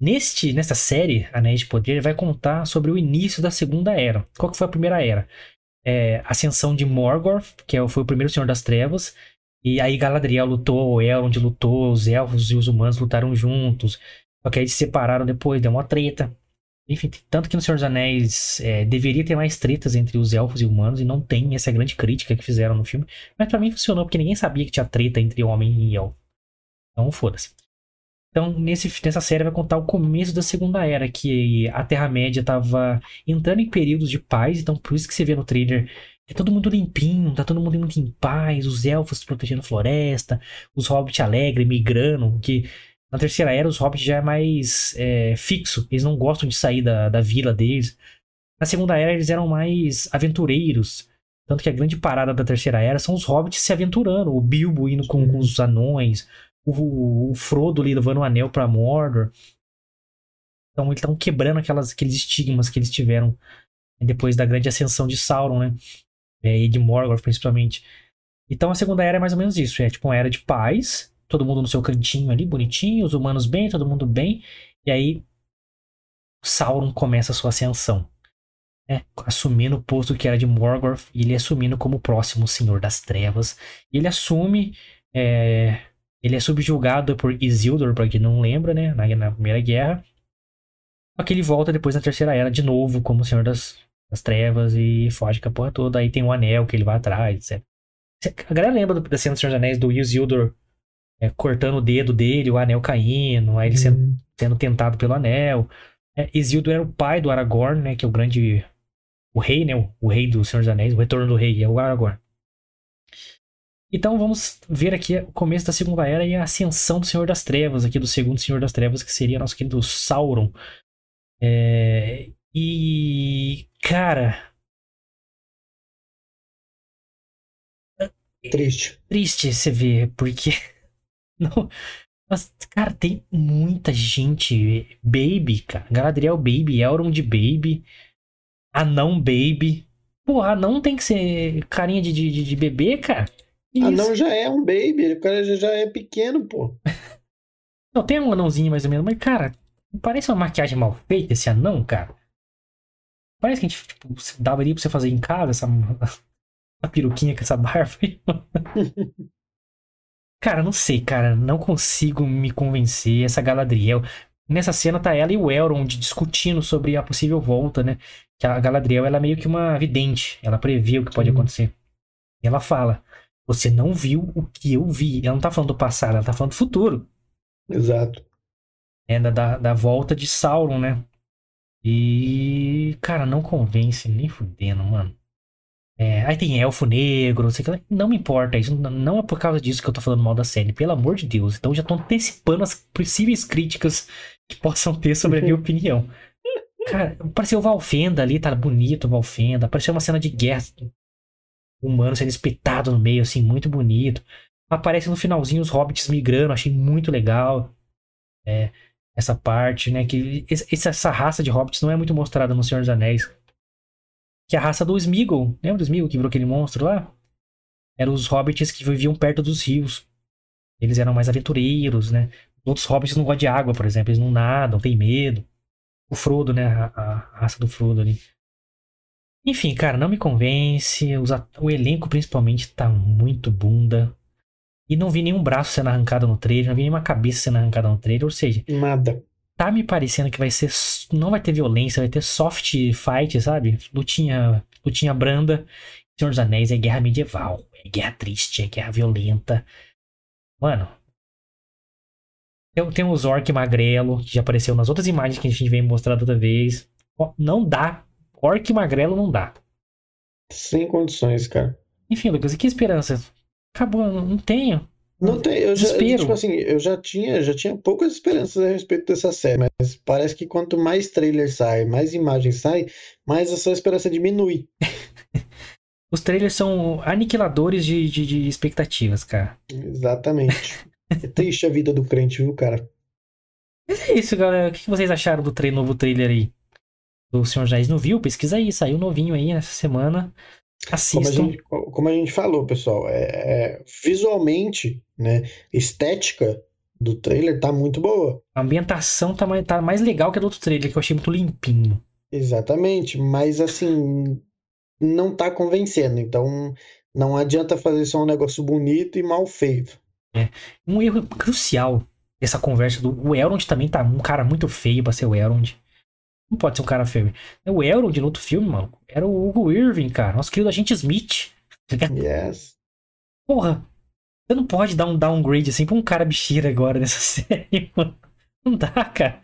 Neste, nessa série, Anéis de Poder, vai contar sobre o início da Segunda Era. Qual que foi a primeira era? É, ascensão de Morgoth, que é foi o primeiro Senhor das Trevas, e aí Galadriel lutou, Elrond lutou, os elfos e os humanos lutaram juntos. Só que aí se separaram depois, deu uma treta. Enfim, tanto que no Senhor dos Anéis é, deveria ter mais tretas entre os elfos e humanos, e não tem essa grande crítica que fizeram no filme. Mas para mim funcionou, porque ninguém sabia que tinha treta entre homem e elfo. Então, foda-se. Então, nesse, nessa série vai contar o começo da Segunda Era, que a Terra-média estava entrando em períodos de paz, então por isso que você vê no trailer é todo mundo limpinho, tá todo mundo muito em paz, os elfos protegendo a floresta, os hobbits alegres, migrando, que na terceira era, os hobbits já é mais é, fixo. Eles não gostam de sair da, da vila deles. Na segunda era, eles eram mais aventureiros. Tanto que a grande parada da terceira era são os hobbits se aventurando. O Bilbo indo com, com os anões. O, o, Frodo levando o anel pra Mordor. Então, eles estão quebrando aquelas, aqueles estigmas que eles tiveram depois da grande ascensão de Sauron, né? É, e de Morgoth, principalmente. Então, a segunda era é mais ou menos isso. É tipo uma era de paz todo mundo no seu cantinho ali, bonitinho, os humanos bem, todo mundo bem. E aí Sauron começa a sua ascensão. Né? Assumindo o posto que era de Morgoth, e ele assumindo como o próximo Senhor das Trevas. E ele assume. É, ele é subjugado por Isildur, para quem não lembra, né? Na, na, Primeira Guerra. Só que ele volta depois na Terceira Era de novo como Senhor das, das Trevas e foge com a porra toda. Aí tem o um anel que ele vai atrás, etc. A galera lembra da cena do Senhor dos Anéis do Isildur é, cortando o dedo dele, o anel caindo, aí ele sendo, uhum. sendo tentado pelo anel. É, Isildur era o pai do Aragorn, né? Que é o grande. O rei, né? O, o rei do Senhor dos Anéis, o retorno do rei, é o Aragorn. Então vamos ver aqui o começo da Segunda Era e a ascensão do Senhor das Trevas, aqui do segundo Senhor das Trevas, que seria nosso querido Sauron. É... E. Cara. Triste. Triste você ver, porque (laughs) Não. Mas, cara, tem muita gente. Baby, cara. Galadriel Baby, Elrond Baby, Anão Baby. Porra, anão tem que ser carinha de, de, de bebê, cara. Isso. Anão já é um baby, o cara já, é pequeno, pô. (laughs) Não, tem um anãozinho mais ou menos, mas, cara, parece uma maquiagem mal feita esse anão, cara. Parece que a gente, tipo, dava ali pra você fazer em casa essa, (laughs) a peruquinha com essa barba. (laughs) Cara, não sei, cara. Não consigo me convencer. Essa Galadriel. Nessa cena tá ela e o Elrond discutindo sobre a possível volta, né? Que a Galadriel, ela é meio que uma vidente. Ela prevê o que pode acontecer. E ela fala: Você não viu o que eu vi. Ela não tá falando do passado, ela tá falando do futuro. Exato. É da, da volta de Sauron, né? E. Cara, não convence nem fudendo, mano. É, aí tem elfo negro, não sei o que. Não me importa, isso não é por causa disso que eu tô falando mal da série, pelo amor de Deus. Então já tô antecipando as possíveis críticas que possam ter sobre a minha (laughs) opinião. Cara, apareceu o Valfenda ali, tá bonito o Valfenda. Apareceu uma cena de guerra. Humano sendo espetado no meio, assim, muito bonito. Aparece no finalzinho os hobbits migrando, achei muito legal. É, essa parte, né? Que essa raça de hobbits não é muito mostrada no Senhor dos Anéis. Que é a raça do Smeagol. Lembra do Smeagol que virou aquele monstro lá? Eram os hobbits que viviam perto dos rios. Eles eram mais aventureiros, né? Outros hobbits não gostam de água, por exemplo. Eles não nadam, têm medo. O Frodo, né? A, a raça do Frodo ali. Enfim, cara, não me convence. O elenco, principalmente, tá muito bunda. E não vi nenhum braço sendo arrancado no trailer, não vi nenhuma cabeça sendo arrancada no trailer, ou seja. Nada. Tá me parecendo que vai ser. Não vai ter violência, vai ter soft fight, sabe? Lutinha, lutinha branda. Senhor dos Anéis é guerra medieval. É guerra triste, é guerra violenta. Mano. Eu tenho o Zork magrelo, que já apareceu nas outras imagens que a gente veio mostrar outra vez. Não dá. Orc magrelo não dá. Sem condições, cara. Enfim, Lucas, e que esperança? Acabou, não tenho. Não tem, eu já, tipo assim, eu já tinha, já tinha poucas esperanças a respeito dessa série, mas parece que quanto mais trailer sai, mais imagens sai, mais essa esperança diminui. (laughs) Os trailers são aniquiladores de, de, de expectativas, cara. Exatamente. é triste a vida do crente, viu, cara? Mas é isso, galera. O que vocês acharam do novo trailer aí? Do Senhor Jair não viu? Pesquisa aí, saiu novinho aí nessa semana. Assistam. Como a gente, como a gente falou, pessoal, é, é, visualmente, né, estética do trailer tá muito boa. A ambientação tá mais, tá mais legal que a do outro trailer, que eu achei muito limpinho. Exatamente, mas assim, não tá convencendo. Então, não adianta fazer só um negócio bonito e mal feito. É. Um erro crucial dessa conversa do. O Elrond também tá um cara muito feio pra ser o Elrond. Não pode ser um cara feio. O Elrond no outro filme, mano, era o Hugo Irving, cara. Nosso querido agente Smith. (laughs) Yes. Porra. Você não pode dar um downgrade assim pra um cara bicheira agora nessa (laughs) série, mano. Não dá, cara.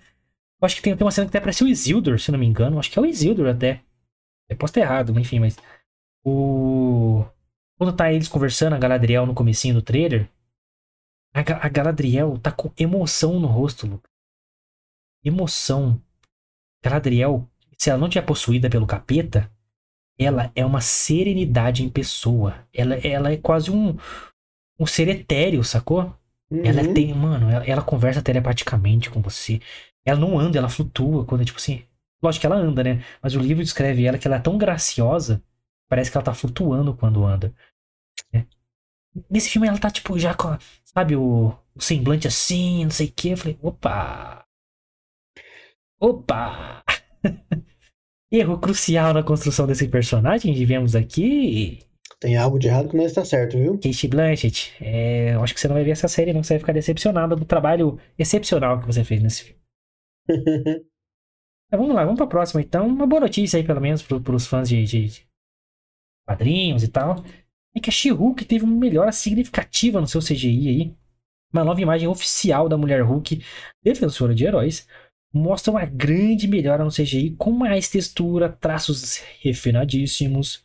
Eu acho que tem, tem uma cena que até parece o Isildur, se não me engano. acho que é o Isildur até. Eu posso estar errado, mas enfim, mas. O. Quando tá eles conversando, a Galadriel no comecinho do trailer. A, a Galadriel tá com emoção no rosto, Lucas. Emoção. Galadriel, se ela não tiver possuída pelo capeta, ela é uma serenidade em pessoa. Ela, ela é quase um, um ser etéreo, sacou? Uhum. Ela tem, mano, ela, ela, conversa telepaticamente com você. Ela não anda, ela flutua quando, tipo assim. Lógico que ela anda, né? Mas o livro descreve ela que ela é tão graciosa, parece que ela tá flutuando quando anda. Né? Nesse filme ela tá, tipo, já com, sabe, o, o semblante assim, não sei o que. Eu falei, opa! Opa! Erro crucial na construção desse personagem, vivemos aqui. Tem algo de errado que não está certo, viu? Kate Blanchett, é, eu acho que você não vai ver essa série, não. Você vai ficar decepcionada do trabalho excepcional que você fez nesse filme. (laughs) vamos lá, vamos pra próxima então. Uma boa notícia aí, pelo menos, pro, pros fãs de, de, de quadrinhos e tal. É que a She-Hulk teve uma melhora significativa no seu CGI aí. Uma nova imagem oficial da Mulher Hulk, defensora de heróis, mostra uma grande melhora no CGI com mais textura, traços refinadíssimos.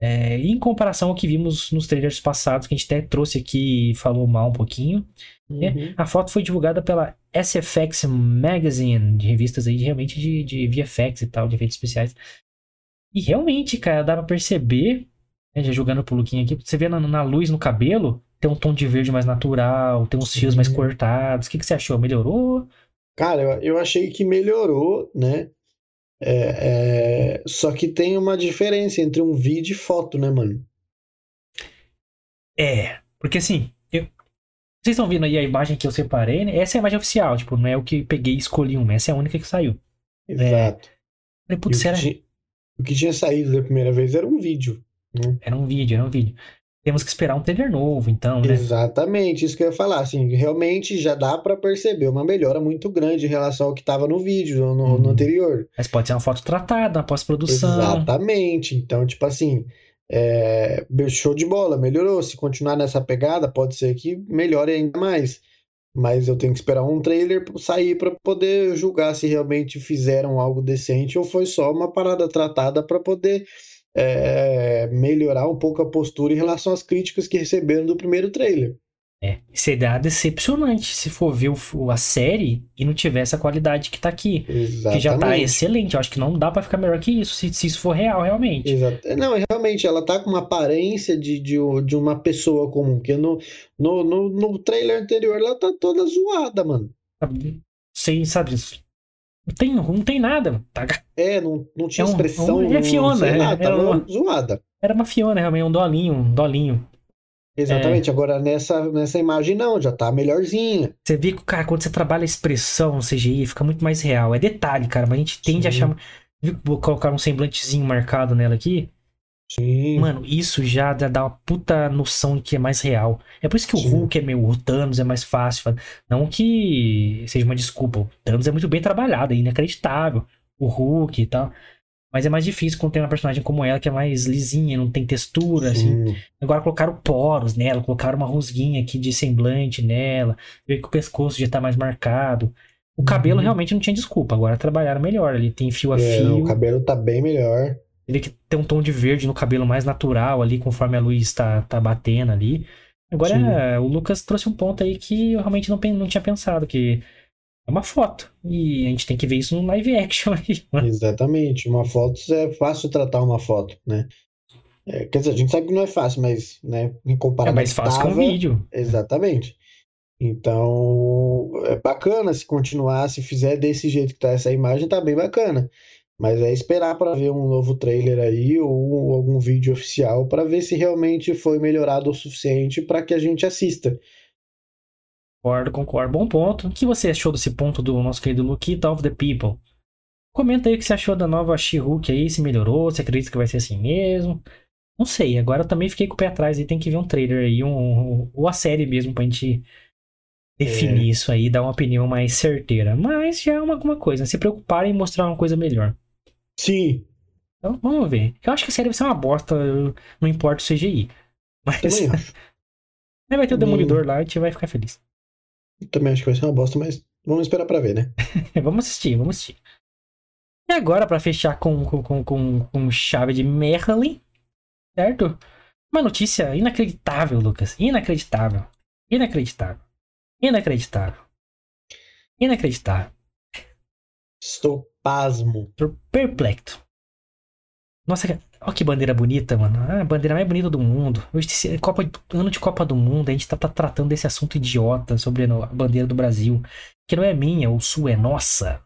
É, em comparação ao que vimos nos trailers passados, que a gente até trouxe aqui e falou mal um pouquinho. Né? Uhum. Né? A foto foi divulgada pela SFX Magazine, de revistas aí realmente de, de VFX e tal, de efeitos especiais. E realmente, cara, dá pra perceber, né, já jogando pro Luquinha aqui, você vê na, na, luz no cabelo, tem um tom de verde mais natural, tem uns fios mais cortados. O que, que você achou? Melhorou? Cara, eu, eu achei que melhorou, né? É, é, só que tem uma diferença entre um vídeo e foto, né, mano? É, porque assim, eu... vocês estão vendo aí a imagem que eu separei, né? Essa é a imagem oficial, tipo, não é o que peguei e escolhi uma, essa é a única que saiu. Exato. É... Putz, o, que tinha, o que tinha saído da primeira vez era um vídeo. Né? Era um vídeo, era um vídeo temos que esperar um trailer novo, então, né? Exatamente, isso que eu ia falar. Assim, realmente já dá para perceber uma melhora muito grande em relação ao que estava no vídeo, no, no uhum. anterior. Mas pode ser uma foto tratada, na pós-produção. Exatamente. Então, tipo assim, é... show de bola, melhorou. Se continuar nessa pegada, pode ser que melhore ainda mais. Mas eu tenho que esperar um trailer sair para poder julgar se realmente fizeram algo decente ou foi só uma parada tratada para poder é, melhorar um pouco a postura em relação às críticas que receberam do primeiro trailer. É, seria decepcionante se for ver o, a série e não tiver essa qualidade que tá aqui. Exatamente. Que já tá excelente. Eu acho que não dá para ficar melhor que isso, se, se isso for real, realmente. Exato. Não, realmente, ela tá com uma aparência de, de, de uma pessoa comum. Que no, no, no, no trailer anterior ela tá toda zoada, mano. Sem, sabe? Não tem, não tem nada. Tá... É, não, não tinha é um, expressão. Um, é Fiona, é, lá, era uma, zoada. Era uma Fiona, realmente, um dolinho, um dolinho. Exatamente, é... agora nessa, nessa imagem não, já tá melhorzinha. Você vê que, cara, quando você trabalha a expressão no CGI, fica muito mais real. É detalhe, cara, mas a gente tende Sim. a achar. Viu, vou colocar um semblantezinho marcado nela aqui. Sim. Mano, isso já dá uma puta noção de que é mais real. É por isso que o Sim. Hulk é meio. O Thanos é mais fácil. Não que seja uma desculpa. O Thanos é muito bem trabalhado, é inacreditável. O Hulk e tal. Mas é mais difícil quando tem uma personagem como ela, que é mais lisinha, não tem textura, assim. Sim. assim. Agora colocaram poros nela, colocaram uma rusguinha aqui de semblante nela. Vê que o pescoço já tá mais marcado. O cabelo uhum. realmente não tinha desculpa. Agora trabalharam melhor ali. Tem fio a é, fio. O cabelo tá bem melhor. Ele que tem um tom de verde no cabelo mais natural ali, conforme a luz tá, tá batendo ali. Agora, Sim. o Lucas trouxe um ponto aí que eu realmente não, não tinha pensado, que é uma foto. E a gente tem que ver isso no live (laughs) action aí. Exatamente. Uma foto é fácil tratar uma foto, né? É, quer dizer, a gente sabe que não é fácil, mas, né, em comparação. É mais fácil tava, que um vídeo. Exatamente. Então, é bacana se continuar, se fizer desse jeito que tá essa imagem, tá bem bacana. Mas é esperar para ver um novo trailer aí ou algum vídeo oficial para ver se realmente foi melhorado o suficiente para que a gente assista. Concordo, concordo. Bom ponto. O que você achou desse ponto do nosso querido Lukita of the People? Comenta aí o que você achou da nova She-Hulk aí, se melhorou, se acredita que vai ser assim mesmo. Não sei, agora eu também fiquei com o pé atrás e tem que ver um trailer aí, um, ou a série mesmo pra gente definir é. isso aí, dar uma opinião mais certeira. Mas já é uma, alguma coisa, se preocuparem em mostrar uma coisa melhor. Sim. Então vamos ver. Eu acho que a série vai ser uma bosta, não importa o CGI. Mas. (laughs) vai ter o Demolidor lá e a gente vai ficar feliz. Também acho que vai ser uma bosta, mas vamos esperar para ver, né? (laughs) vamos assistir, vamos assistir. E agora, para fechar com, com, com, com, chave de Merlin, certo? Uma notícia inacreditável, Lucas. Inacreditável. Inacreditável. Inacreditável. Inacreditável. Estou pasmo. Perplexo. Nossa, Olha que bandeira bonita, mano. Ah, a bandeira mais bonita do mundo. Hoje, Copa, ano de Copa do Mundo, a gente tá, tá, tratando desse assunto idiota sobre a bandeira do Brasil. Que não é minha, o sul é nossa.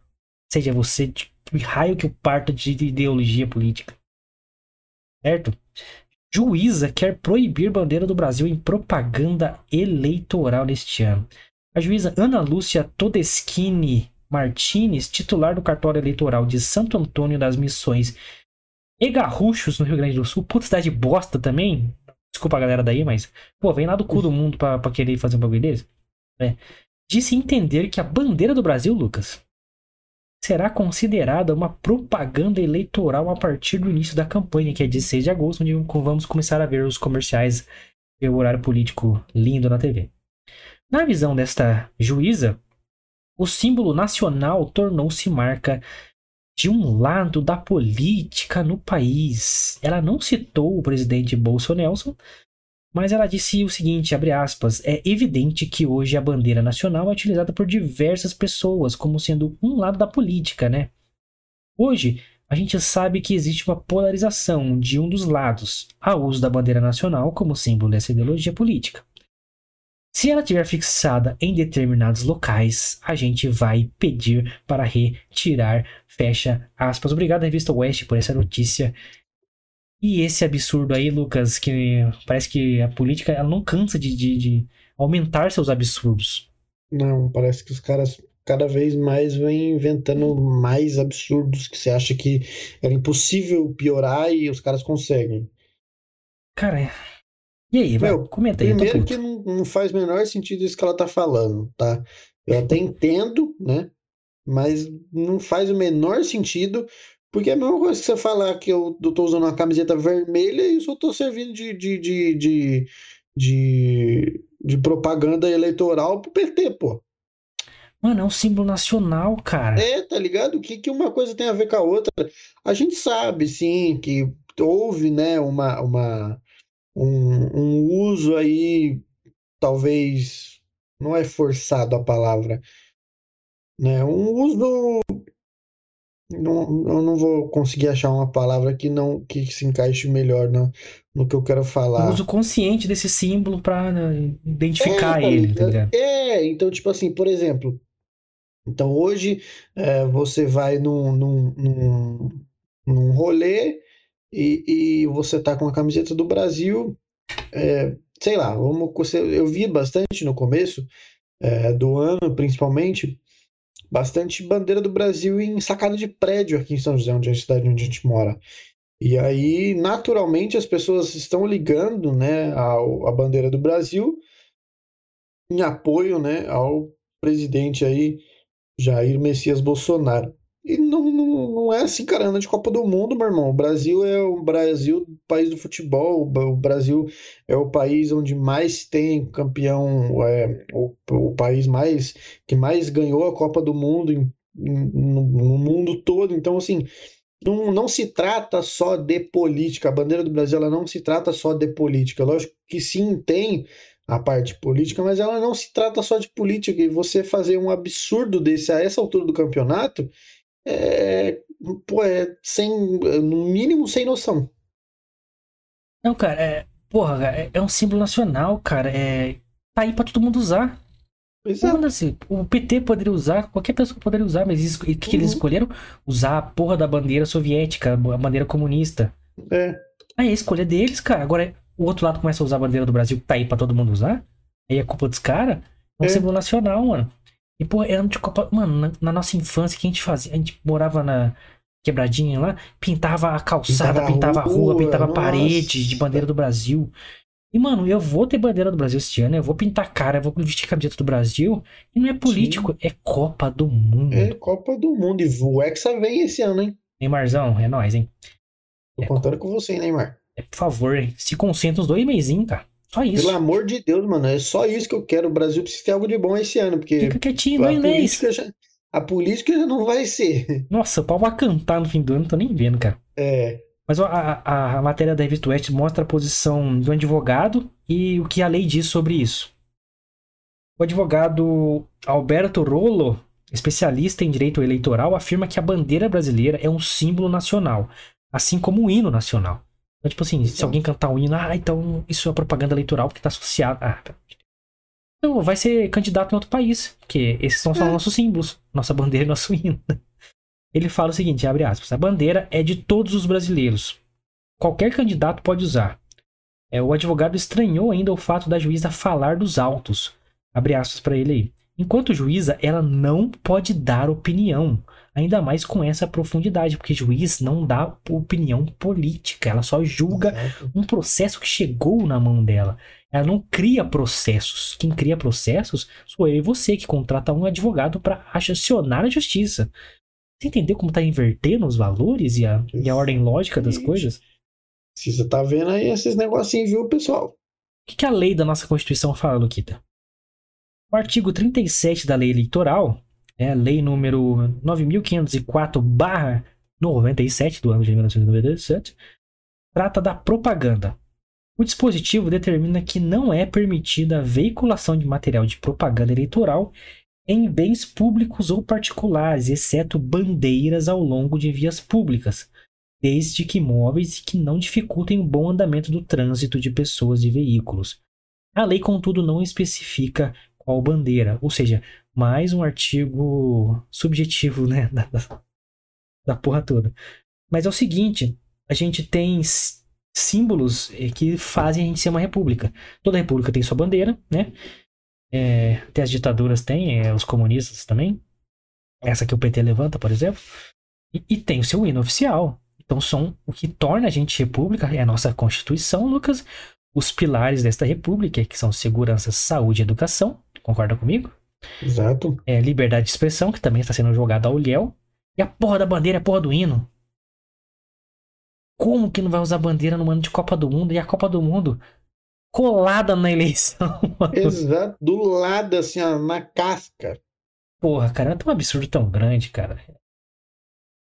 Seja você, de raio que eu parto de ideologia política. Certo? Juíza quer proibir bandeira do Brasil em propaganda eleitoral neste ano. A juíza Ana Lúcia Todeschini Martinez, titular do cartório eleitoral de Santo Antônio das Missões e Garruchos, no Rio Grande do Sul. Puta cidade bosta também. Desculpa a galera daí, mas. Pô, vem lá do cu do (laughs) mundo pra, pra querer fazer um bagulho desse. É. Disse entender que a bandeira do Brasil, Lucas, será considerada uma propaganda eleitoral a partir do início da campanha, que é 16 de agosto, onde vamos começar a ver os comerciais e o horário político lindo na TV. Na visão desta juíza, o símbolo nacional tornou-se marca de um lado da política no país. Ela não citou o presidente Bolsonaro, mas ela disse o seguinte, aspas, é evidente que hoje a bandeira nacional é utilizada por diversas pessoas como sendo um lado da política, né? Hoje, a gente sabe que existe uma polarização de um dos lados ao uso da bandeira nacional como símbolo dessa ideologia política. Se ela estiver fixada em determinados locais, a gente vai pedir para retirar. Fecha aspas. Obrigado, Revista Oeste, por essa notícia. E esse absurdo aí, Lucas, que parece que a política ela não cansa de, de, de aumentar seus absurdos. Não, parece que os caras cada vez mais vêm inventando mais absurdos que você acha que era impossível piorar e os caras conseguem. Cara, e aí, vai, Meu, comenta aí. Primeiro que não, não faz o menor sentido isso que ela tá falando, tá? Eu até entendo, né? Mas não faz o menor sentido, porque é a mesma coisa que você falar que eu, tô usando uma camiseta vermelha e eu só tô servindo de, de, de, de, de, de propaganda eleitoral pro PT, pô. Mano, é um símbolo nacional, cara. É, tá ligado? O que, que uma coisa tem a ver com a outra? A gente sabe, sim, que houve, né, uma, uma, um, um uso aí, talvez, não é forçado a palavra, né, um uso não, eu não vou conseguir achar uma palavra que não que se encaixe melhor no, no que eu quero falar. O uso consciente desse símbolo para né, identificar é, ele, tá É, então, tipo assim, por exemplo, então hoje é, você vai num, num, num, num rolê e, e você tá com a camiseta do Brasil, é, sei lá, vamos, eu vi bastante no começo é, do ano, principalmente, bastante bandeira do Brasil em sacada de prédio aqui em São José, onde é a cidade onde a gente mora. E aí, naturalmente, as pessoas estão ligando né, a bandeira do Brasil em apoio né, ao presidente aí, Jair Messias Bolsonaro. E não, não, não é assim, cara, anda de Copa do Mundo, meu irmão. O Brasil é o Brasil, país do futebol. O Brasil é o país onde mais tem campeão, é, o, o país mais que mais ganhou a Copa do Mundo em, no, no mundo todo. Então, assim, não, não se trata só de política. A bandeira do Brasil ela não se trata só de política. Lógico que sim, tem a parte política, mas ela não se trata só de política. E você fazer um absurdo desse a essa altura do campeonato é, pô, é sem, no mínimo sem noção. Não, cara, é, porra, é, é um símbolo nacional, cara. É, tá aí pra todo mundo usar. Exato. Assim, o PT poderia usar, qualquer pessoa poderia usar, mas o que, que uhum. eles escolheram? Usar a porra da bandeira soviética, a bandeira comunista. É. Aí é a escolha deles, cara. Agora o outro lado começa a usar a bandeira do Brasil, que tá aí pra todo mundo usar. Aí é culpa dos caras. É um é. símbolo nacional, mano. E, pô, era de Copa. Mano, na, na, nossa infância, que a gente fazia? A gente morava na quebradinha lá, pintava a calçada, pintava, a rua, pintava a parede de bandeira do Brasil. E, mano, eu vou ter bandeira do Brasil esse ano, eu vou pintar cara, eu vou vestir camiseta do Brasil. E não é político, Sim. é Copa do Mundo. É Copa do Mundo. E o Hexa vem esse ano, hein? Neymarzão, é nóis, hein? Tô é, contando com você, Neymar. É, por favor, se concentra uns dois meizinhos, cara. Só isso. Pelo amor de Deus, mano. É só isso que eu quero. O Brasil precisa ter algo de bom esse ano. Porque Fica quietinho, a, política já, a política já não vai ser. (laughs) Nossa, o pau vai cantar no fim do ano, tô nem vendo, cara. É. Mas a, a, a matéria da revista West mostra a posição do advogado e o que a lei diz sobre isso. O advogado Alberto Rolo, especialista em direito eleitoral, afirma que a bandeira brasileira é um símbolo nacional, assim como o hino nacional. Então, tipo assim, se alguém cantar um hino, ah, então isso é propaganda eleitoral porque tá associado. Ah, não, vai ser candidato em outro país, porque esses são só é. nossos símbolos, nossa bandeira e nosso (laughs) hino. Ele fala o seguinte, abre aspas, a bandeira é de todos os brasileiros. Qualquer candidato pode usar. É, o advogado estranhou ainda o fato da juíza falar dos autos. Abre aspas para ele aí. Enquanto juíza, ela não pode dar opinião ainda mais com essa profundidade, porque juiz não dá opinião política, ela só julga um processo que chegou na mão dela. Ela não cria processos. Quem cria processos sou eu e você, que contrata um advogado para acionar a justiça. Você entendeu como está invertendo os valores e a, e a ordem lógica das coisas? Se você tá vendo aí esses negocinhos, viu, pessoal? O que, que a lei da nossa Constituição fala, Luquita? O artigo 37 da lei eleitoral é, lei número 9504/97 do ano de 1997, trata da propaganda. O dispositivo determina que não é permitida a veiculação de material de propaganda eleitoral em bens públicos ou particulares, exceto bandeiras ao longo de vias públicas, desde que móveis e que não dificultem o bom andamento do trânsito de pessoas e veículos. A lei, contudo, não especifica qual bandeira, ou seja, mais um artigo subjetivo, né? (laughs) Da, da, porra toda. Mas é o seguinte: a gente tem símbolos eh, que fazem a gente ser uma república. Toda república tem sua bandeira, né? É, até as ditaduras têm, é, os comunistas também. Essa que o PT levanta, por exemplo. E, e, tem o seu hino oficial. Então, são o que torna a gente república é a nossa Constituição, Lucas. Os pilares desta república, que são segurança, saúde e educação. Concorda comigo? Exato. É, liberdade de expressão, que também está sendo jogada ao Liel. E a porra da bandeira é a porra do hino. Como que não vai usar bandeira no ano de Copa do Mundo? E a Copa do Mundo colada na eleição. (laughs) Exato, do lado, assim, ó, na casca. Porra, cara, não é um absurdo tão grande, cara.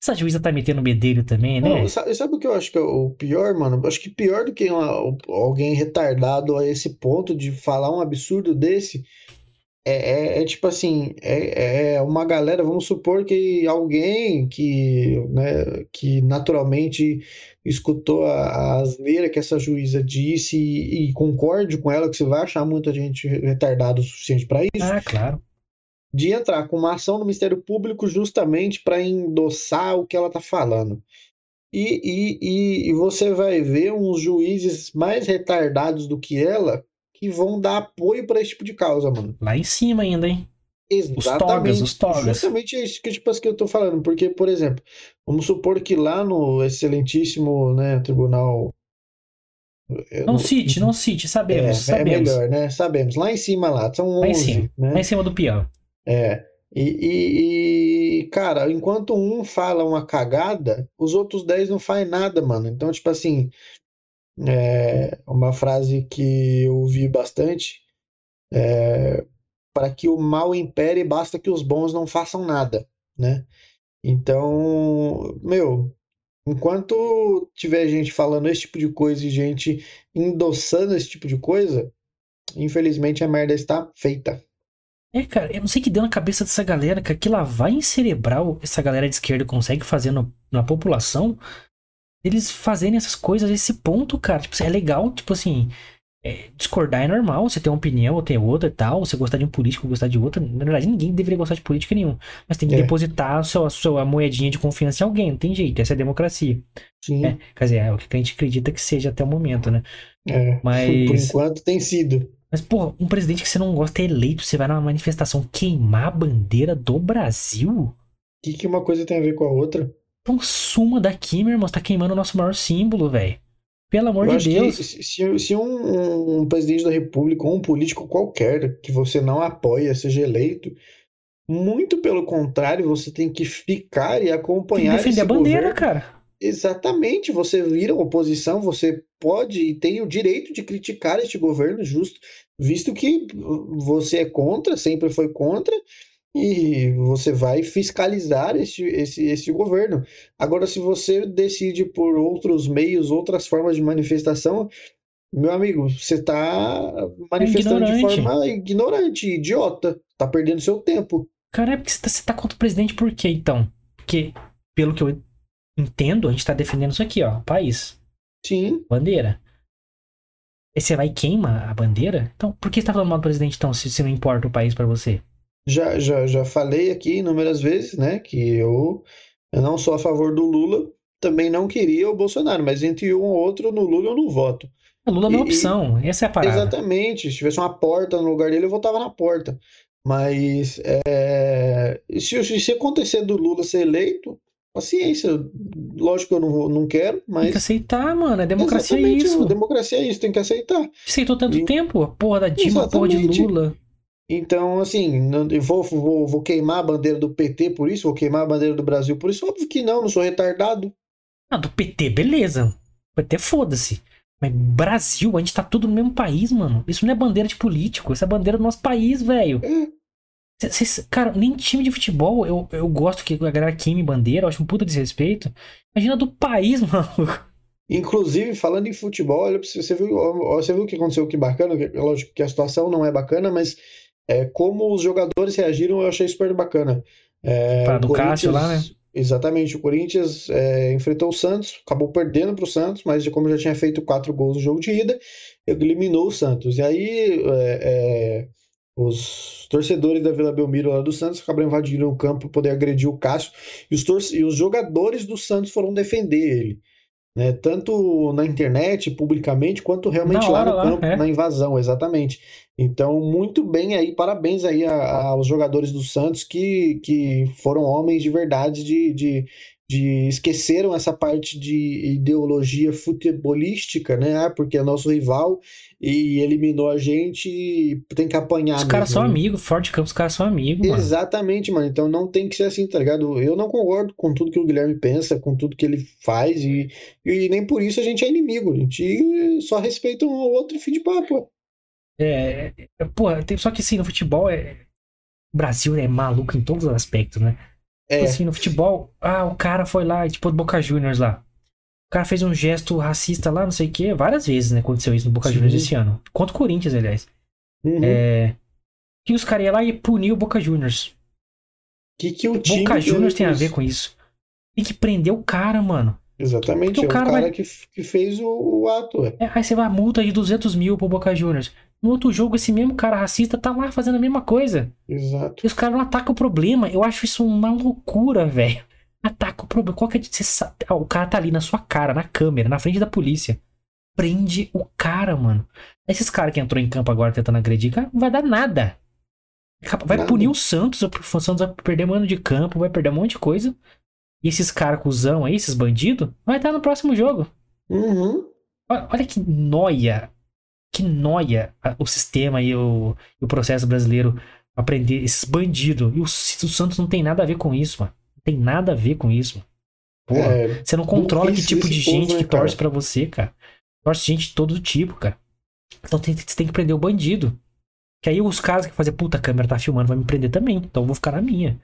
Essa juíza tá metendo bedelho também, né? Não, sabe, sabe o que eu acho que é o pior, mano? Eu acho que pior do que uma- alguém retardado a esse ponto de falar um absurdo desse é, é- é tipo assim, é, é uma galera, vamos supor que alguém que, né, que naturalmente escutou a, a asneira que essa juíza disse e, e concorde com ela, que você vai achar muita gente retardada o suficiente para isso, Ah, claro. de entrar com uma ação no Ministério Público justamente para endossar o que ela está falando. E, e, e, e você vai ver uns juízes mais retardados do que ela que vão dar apoio para esse tipo de causa, mano. Lá em cima ainda, hein? togas, os togas. Justamente é isso que, tipo, que eu tô falando. Porque, por exemplo, vamos supor que lá no excelentíssimo né, tribunal. eu Não cite, não cite, sabemos, é, é sabemos. melhor, né? Sabemos. Lá em cima, lá, são Lá em 11, cima, né? lá em cima do peão. É. E, e- e, cara, enquanto um fala uma cagada, os outros 10 não fazem nada, mano. Então, tipo assim, é uma frase que eu ouvi bastante, é, para que o mal impere, basta que os bons não façam nada, né? Então, meu, enquanto tiver gente falando esse tipo de coisa e gente endossando esse tipo de coisa, infelizmente a merda está feita. É, cara, eu não sei que deu na cabeça dessa galera, cara, que lavagem cerebral essa galera de esquerda consegue fazer no- na população, eles fazerem essas coisas a esse ponto, cara. Tipo, é legal, tipo assim, é, discordar é normal, você tem uma opinião ou tem outra e tal, você gostar de um político ou gostar de outra. Na verdade, ninguém deveria gostar de política nenhum. Mas tem que É. depositar a sua, a sua moedinha de confiança em alguém, não tem jeito, essa é a democracia. Sim, É, quer dizer, é o que a gente acredita que seja até o momento, né? é. Por Mas. enquanto tem sido. Mas, porra, um presidente que você não gosta é eleito, você vai numa manifestação queimar a bandeira do Brasil? O que, que uma coisa tem a ver com a outra? Então suma daqui, meu irmão. Você tá queimando o nosso maior símbolo, velho. Pelo amor Eu de Deus. se, se- se um, um presidente da República ou um político qualquer que você não apoia seja eleito, muito pelo contrário, você tem que ficar e Tem que acompanhar defender a bandeira, governo. cara. Exatamente, você vira oposição, você pode e tem o direito de criticar este governo, justo, visto que você é contra, sempre foi contra, e você vai fiscalizar esse, esse, esse governo. Agora, se você decide por outros meios, outras formas de manifestação, meu amigo, você está manifestando de ignorante. forma ignorante, idiota, tá perdendo seu tempo. Cara, é porque você tá, você tá contra o presidente por quê, então? Porque, pelo que eu entendo, a gente tá defendendo isso aqui, ó. País. Sim, Bandeira. E você vai e queima a bandeira? Então, por que você tá falando mal do presidente, então, se, se não importa o país pra você? Já, já, já falei aqui inúmeras vezes, né, que eu, eu não sou a favor do Lula, também não queria o Bolsonaro, mas entre um ou outro, no Lula eu não voto. O Lula não é e- opção. Essa é a parada. Exatamente, se tivesse uma porta no lugar dele, eu votava na porta. Mas é, se, se acontecer do Lula ser eleito, paciência, lógico que eu não, não quero, Tem que mas aceitar, mano. A democracia é exatamente, isso. democracia é isso, tem que aceitar. Aceitou tanto E- tempo, a porra da Dilma, a porra de. Lula. Então, assim, não- vou, vou, vou queimar a bandeira do PT por isso, vou queimar a bandeira do Brasil por isso? Óbvio que não, não sou retardado. Ah, do PT, beleza. PT, foda-se. Mas Brasil, a gente tá tudo no mesmo país, mano. Isso não é bandeira de político, isso é bandeira do nosso país, velho. É. Cês- cara, nem time de futebol eu, eu gosto que a galera queime bandeira, eu acho um puta desrespeito. Imagina do país, (laughs) mano. Inclusive, falando em futebol, olha, você viu, você viu o que aconteceu, que bacana, lógico que a situação não é bacana, mas é, como os jogadores reagiram, eu achei super bacana. É, Pra o do Cássio lá, Corinthians- Exatamente, o Corinthians é, enfrentou o Santos, acabou perdendo para o Santos, mas como já tinha feito quatro gols no jogo de ida, eliminou o Santos. E aí é, é, os torcedores da Vila Belmiro lá do Santos acabaram invadindo o campo para poder agredir o Cássio, e os, e os jogadores do Santos foram defender ele. Né, tanto na internet, publicamente, quanto realmente Na lá no lá, campo, é. na invasão, exatamente. Então, muito bem aí, parabéns aí a- a- aos jogadores do Santos que, que foram homens de verdade, de, de, de esqueceram essa parte de ideologia futebolística, né? Ah, porque é nosso rival e eliminou a gente e tem que apanhar Os caras são né? amigos, Forte Campos, os caras são amigos, mano. Exatamente, mano. Então não tem que ser assim, tá ligado? Eu não concordo com tudo que o Guilherme pensa, com tudo que ele faz, e, e nem por isso a gente é inimigo. A gente só respeita um ao outro e fim de papo. É, é, porra, tem- só que assim, no futebol é. O Brasil é maluco em todos os aspectos, né? É, Tipo assim, no futebol, ah, o cara foi lá, tipo, do Boca Juniors lá. O cara fez um gesto racista lá, não sei o quê, várias vezes, né? Aconteceu isso no Boca Sim. Juniors esse ano. Contra o Corinthians, aliás. uhum. É. Que os caras iam lá e puniu o Boca Juniors. que que o time Boca Juniors tem a ver com isso. Tem que prender o cara, mano. Exatamente, Porque o é o cara cara, vai- que, que fez o, o ato. ué. É, aí você vai a multa de 200 mil pro Boca Juniors. No outro jogo, esse mesmo cara racista tá lá fazendo a mesma coisa. Exato. E os caras não atacam o problema. Eu acho isso uma loucura, velho. Ataca o problema. Qual que é você Ah, O cara tá ali na sua cara, na câmera, na frente da polícia. Prende o cara, mano. Esses caras que entrou em campo agora tentando agredir, cara, não vai dar nada. Vai Nada. punir o Santos, o Santos vai perder um ano de campo, vai perder um monte de coisa. E esses caras cuzão aí, esses bandidos, vai estar no próximo jogo. Uhum. Olha, olha que noia. Que noia o sistema e o, o processo brasileiro aprender esses bandidos. E o, Santos não tem nada a ver com isso, mano. Não tem nada a ver com isso. Porra, É, você não controla que burrice tipo de desse povo, gente né, que torce pra você, cara. Torce gente de todo tipo, cara. Então tem- você tem que prender o bandido. Que aí os caras que fazer puta, a câmera tá filmando, vai me prender também. Então eu vou ficar na minha.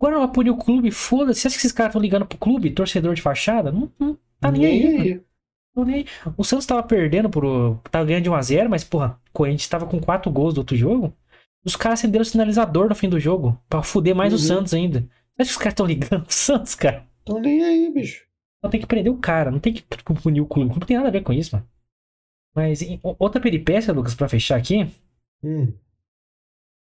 Agora não vai punir o clube, foda-se. Você acha que esses caras estão ligando pro clube, torcedor de fachada? Não, não tá nem aí. mano. Nem. O Santos tava perdendo por. Tava ganhando de 1x0, mas, porra, o Corinthians tava com 4 gols do outro jogo. Os caras acenderam o sinalizador no fim do jogo. Pra fuder mais o Uhum. Santos ainda. Acha que os caras estão ligando pro Santos, cara? Tão nem aí, bicho. Não tem que prender o cara, não tem que punir o clube. O não tem nada a ver com isso, mano. Mas em- o- outra peripécia, Lucas, pra fechar aqui, Hum.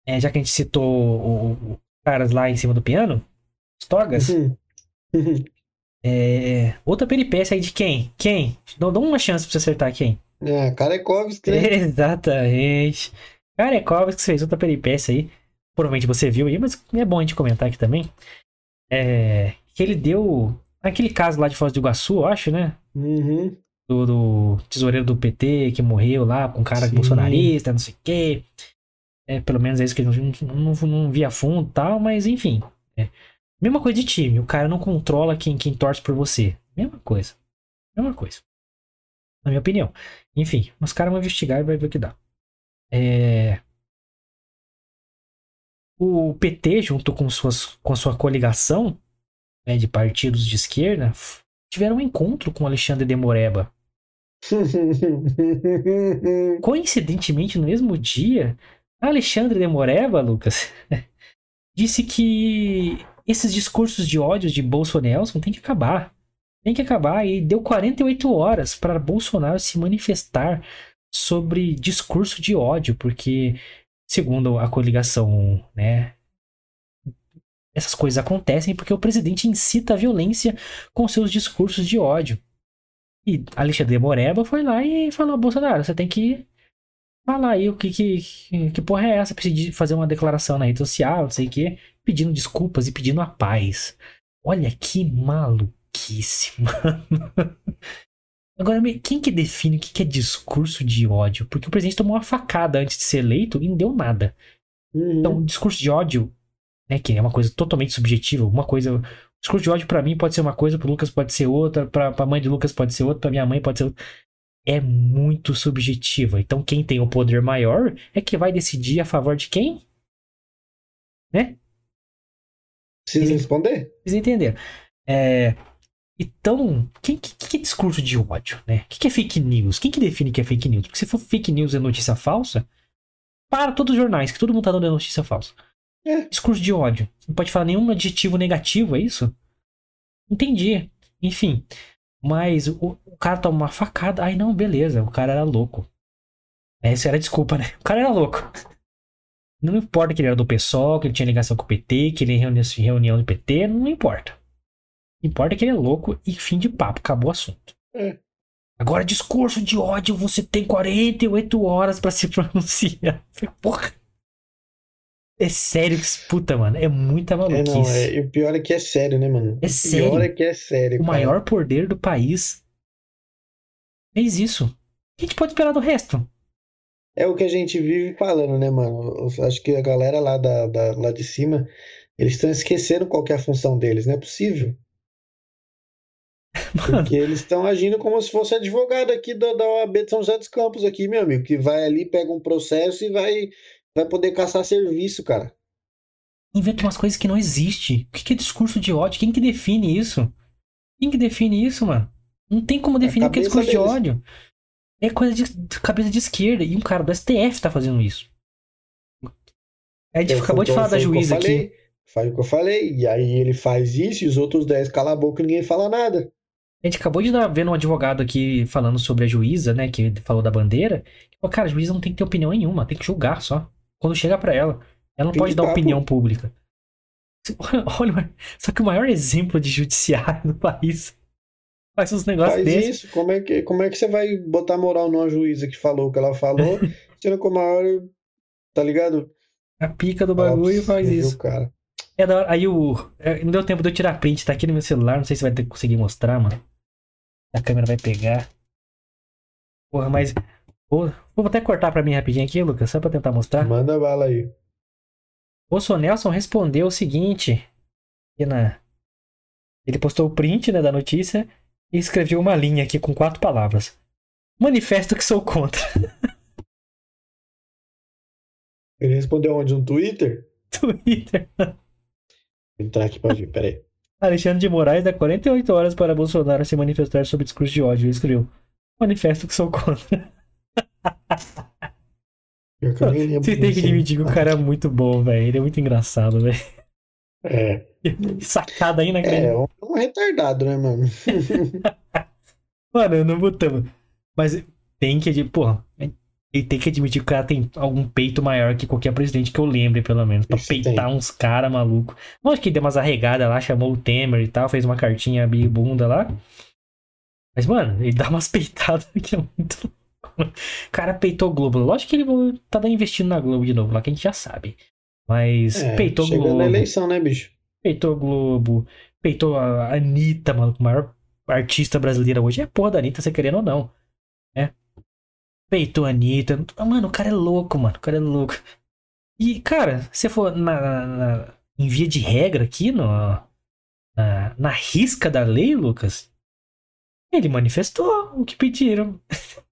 é, já que a gente citou o- o- os caras lá em cima do piano, os togas, Uhum. Uhum. (laughs) é, outra peripécia aí de quem? Quem? Dá uma chance pra você acertar quem? É, Karekovski, né? (laughs) Exatamente. Karekovski fez outra peripécia aí. Provavelmente você viu aí, mas é bom a gente comentar aqui também. É, que ele deu. Aquele caso lá de Foz do Iguaçu, eu acho, né? Uhum. Do, do tesoureiro do PT que morreu lá com um cara Sim. bolsonarista, não sei o quê. É, pelo menos é isso que ele não, não, não via fundo e tal, mas enfim. É. Mesma coisa de time. O cara não controla quem, quem torce por você. Mesma coisa. Mesma coisa. Na minha opinião. Enfim, os caras vão investigar e vai ver o que dá. É... O PT, junto com, suas, com a sua coligação né, de partidos de esquerda, tiveram um encontro com Alexandre de Moreba. (laughs) Coincidentemente, no mesmo dia, Alexandre de Moreba, Lucas, (laughs) disse que esses discursos de ódio de Bolsonaro tem que acabar. Tem que acabar. E deu 48 horas para Bolsonaro se manifestar sobre discurso de ódio, porque, segundo a coligação, né? Essas coisas acontecem porque o presidente incita a violência com seus discursos de ódio. E Alexandre Moreba foi lá e falou: Bolsonaro, você tem que falar aí o que, que, que porra é essa? Precisa fazer uma declaração na rede social, não sei o quê, pedindo desculpas e pedindo a paz. Olha que maluquice, (laughs) mano. Agora, quem que define o que que é discurso de ódio? Porque o presidente tomou uma facada antes de ser eleito e não deu nada. Uhum. Então, discurso de ódio, né, que é uma coisa totalmente subjetiva, uma coisa. Discurso de ódio pra mim pode ser uma coisa, pro Lucas pode ser outra, pra, pra mãe de Lucas pode ser outra, pra minha mãe pode ser outra. É muito subjetiva. Então, quem tem o poder maior é que vai decidir a favor de quem? Precisa responder? Vocês entenderam? É, então, quem, que, que é discurso de ódio, né? O que, que é fake news? Quem que define que é fake news? Porque se for fake news é notícia falsa, para todos os jornais, que todo mundo tá dando notícia falsa. É. Discurso de ódio. Não pode falar nenhum adjetivo negativo, é isso? Entendi. Enfim. Mas o, o cara toma uma facada. Ai, não, beleza. O cara era louco. Essa era a desculpa, né? O cara era louco. (laughs) Não importa que ele era do PSOL, que ele tinha ligação com o PT, que ele ia em reunião, do PT, não importa. O que importa é que ele é louco e fim de papo, acabou o assunto. É. Agora, discurso de ódio, você tem 48 horas pra se (laughs) pronunciar. Porra. É sério que puta, mano, é muita É, maluquice. não, é, e o pior é que é sério, né, mano? É o sério. pior é que é sério. o cara. maior poder do país fez isso. O que a gente pode esperar do resto? É o que a gente vive falando, né, mano? Eu acho que a galera lá, da, da- lá de cima, eles estão esquecendo qual é a função deles, não é possível. (laughs) Mano, Porque eles estão agindo como se fosse advogado aqui da, da OAB de São José dos Campos, aqui, meu amigo, que vai ali, pega um processo e vai, vai poder caçar serviço, cara. inventa umas coisas que não existem. O que é discurso de ódio? Quem que define isso? Quem que define isso, mano? Não tem como definir o que é discurso deles. de ódio. É coisa de cabeça de esquerda. E um cara do STF tá fazendo isso. A gente acabou de falar da juíza aqui. Faz o que eu falei. E aí ele faz isso e os outros 10 calam a boca e ninguém fala nada. A gente acabou de dar, vendo um advogado aqui falando sobre a juíza, né? Que falou da bandeira. Falou, cara, a juíza não tem que ter opinião nenhuma, tem que julgar só. Quando chega para ela. Ela não tem pode dar papo. opinião pública. (laughs) Olha, só que o maior exemplo de judiciário do país faz uns negócios faz desses. isso. Como é, que, como é que você vai botar moral numa juíza que falou o que ela falou, (laughs) sendo que o maior, tá ligado? A pica do bagulho Nossa, faz isso. Cara. É da hora. Aí o. É, não deu tempo de eu tirar print, tá aqui no meu celular. Não sei se vai ter, conseguir mostrar, mano. A câmera vai pegar. Porra, mas. Vou, vou até cortar pra mim rapidinho aqui, Lucas, só pra tentar mostrar. Manda bala aí. O Sonelson respondeu o seguinte. Na... Ele postou o print né, da notícia e escreveu uma linha aqui com quatro palavras. Manifesto que sou contra. (laughs) Ele respondeu onde? No Twitter? (laughs) Twitter. Vou entrar aqui pra ver, peraí. Alexandre de Moraes dá 48 horas para Bolsonaro se manifestar sobre discurso de ódio. Ele escreveu: Manifesto que sou contra. Você tem que admitir que o cara é muito bom, velho. Ele é muito engraçado, velho. É. (laughs) Sacada aí, né, cara? É, um, retardado, né, mano? (laughs) mano, não botamos. Mas tem que, porra, ele tem que admitir que o cara tem algum peito maior que qualquer presidente que eu lembre, pelo menos. Pra Isso peitar tem. uns caras malucos. Lógico que ele deu umas arregadas lá, chamou o Temer e tal, fez uma cartinha bunda lá. Mas, mano, ele dá umas (laughs) peitadas que é muito (laughs) cara peitou o Globo. Lógico que ele tá investindo na Globo de novo, lá que a gente já sabe. Mas é, peitou o Globo. na eleição, né, bicho? Peitou o Globo. Peitou a Anitta, mano, o maior artista brasileira hoje. É porra da Anitta, você querendo ou não. É. Peitou a Anitta. Mano, o cara é louco, mano. O cara é louco. E, cara, se for na, na, em via de regra aqui, no, na, na risca da lei, Lucas, ele manifestou o que pediram. (laughs)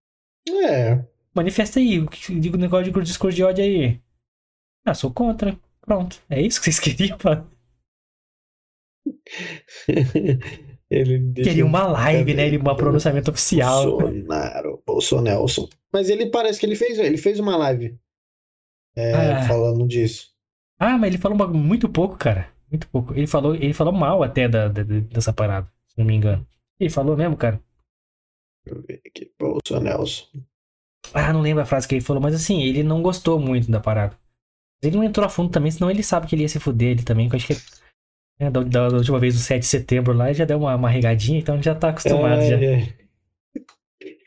É. Manifesta aí, o que digo negócio de discurso de ódio aí. Ah, sou contra. Pronto. É isso que vocês (laughs) queriam, mano? (laughs) ele Queria uma live, né? Ele, um pronunciamento oficial. Bolsonaro, Bolsonaro. Mas ele parece que ele fez, ele fez uma live é, ah. falando disso. Ah, mas ele falou muito pouco, cara. Muito pouco. Ele falou, ele falou mal até da, da, dessa parada, se não me engano. Ele falou mesmo, cara. Deixa eu ver aqui. Bolsonaro. Ah, não lembro a frase que ele falou, mas assim, ele não gostou muito da parada. Ele não entrou a fundo também, senão ele sabe que ele ia se fuder ele também, que eu acho que é, da, da, da, última vez, no 7 de setembro lá, ele já deu uma, uma regadinha, então já tá acostumado é, já. É.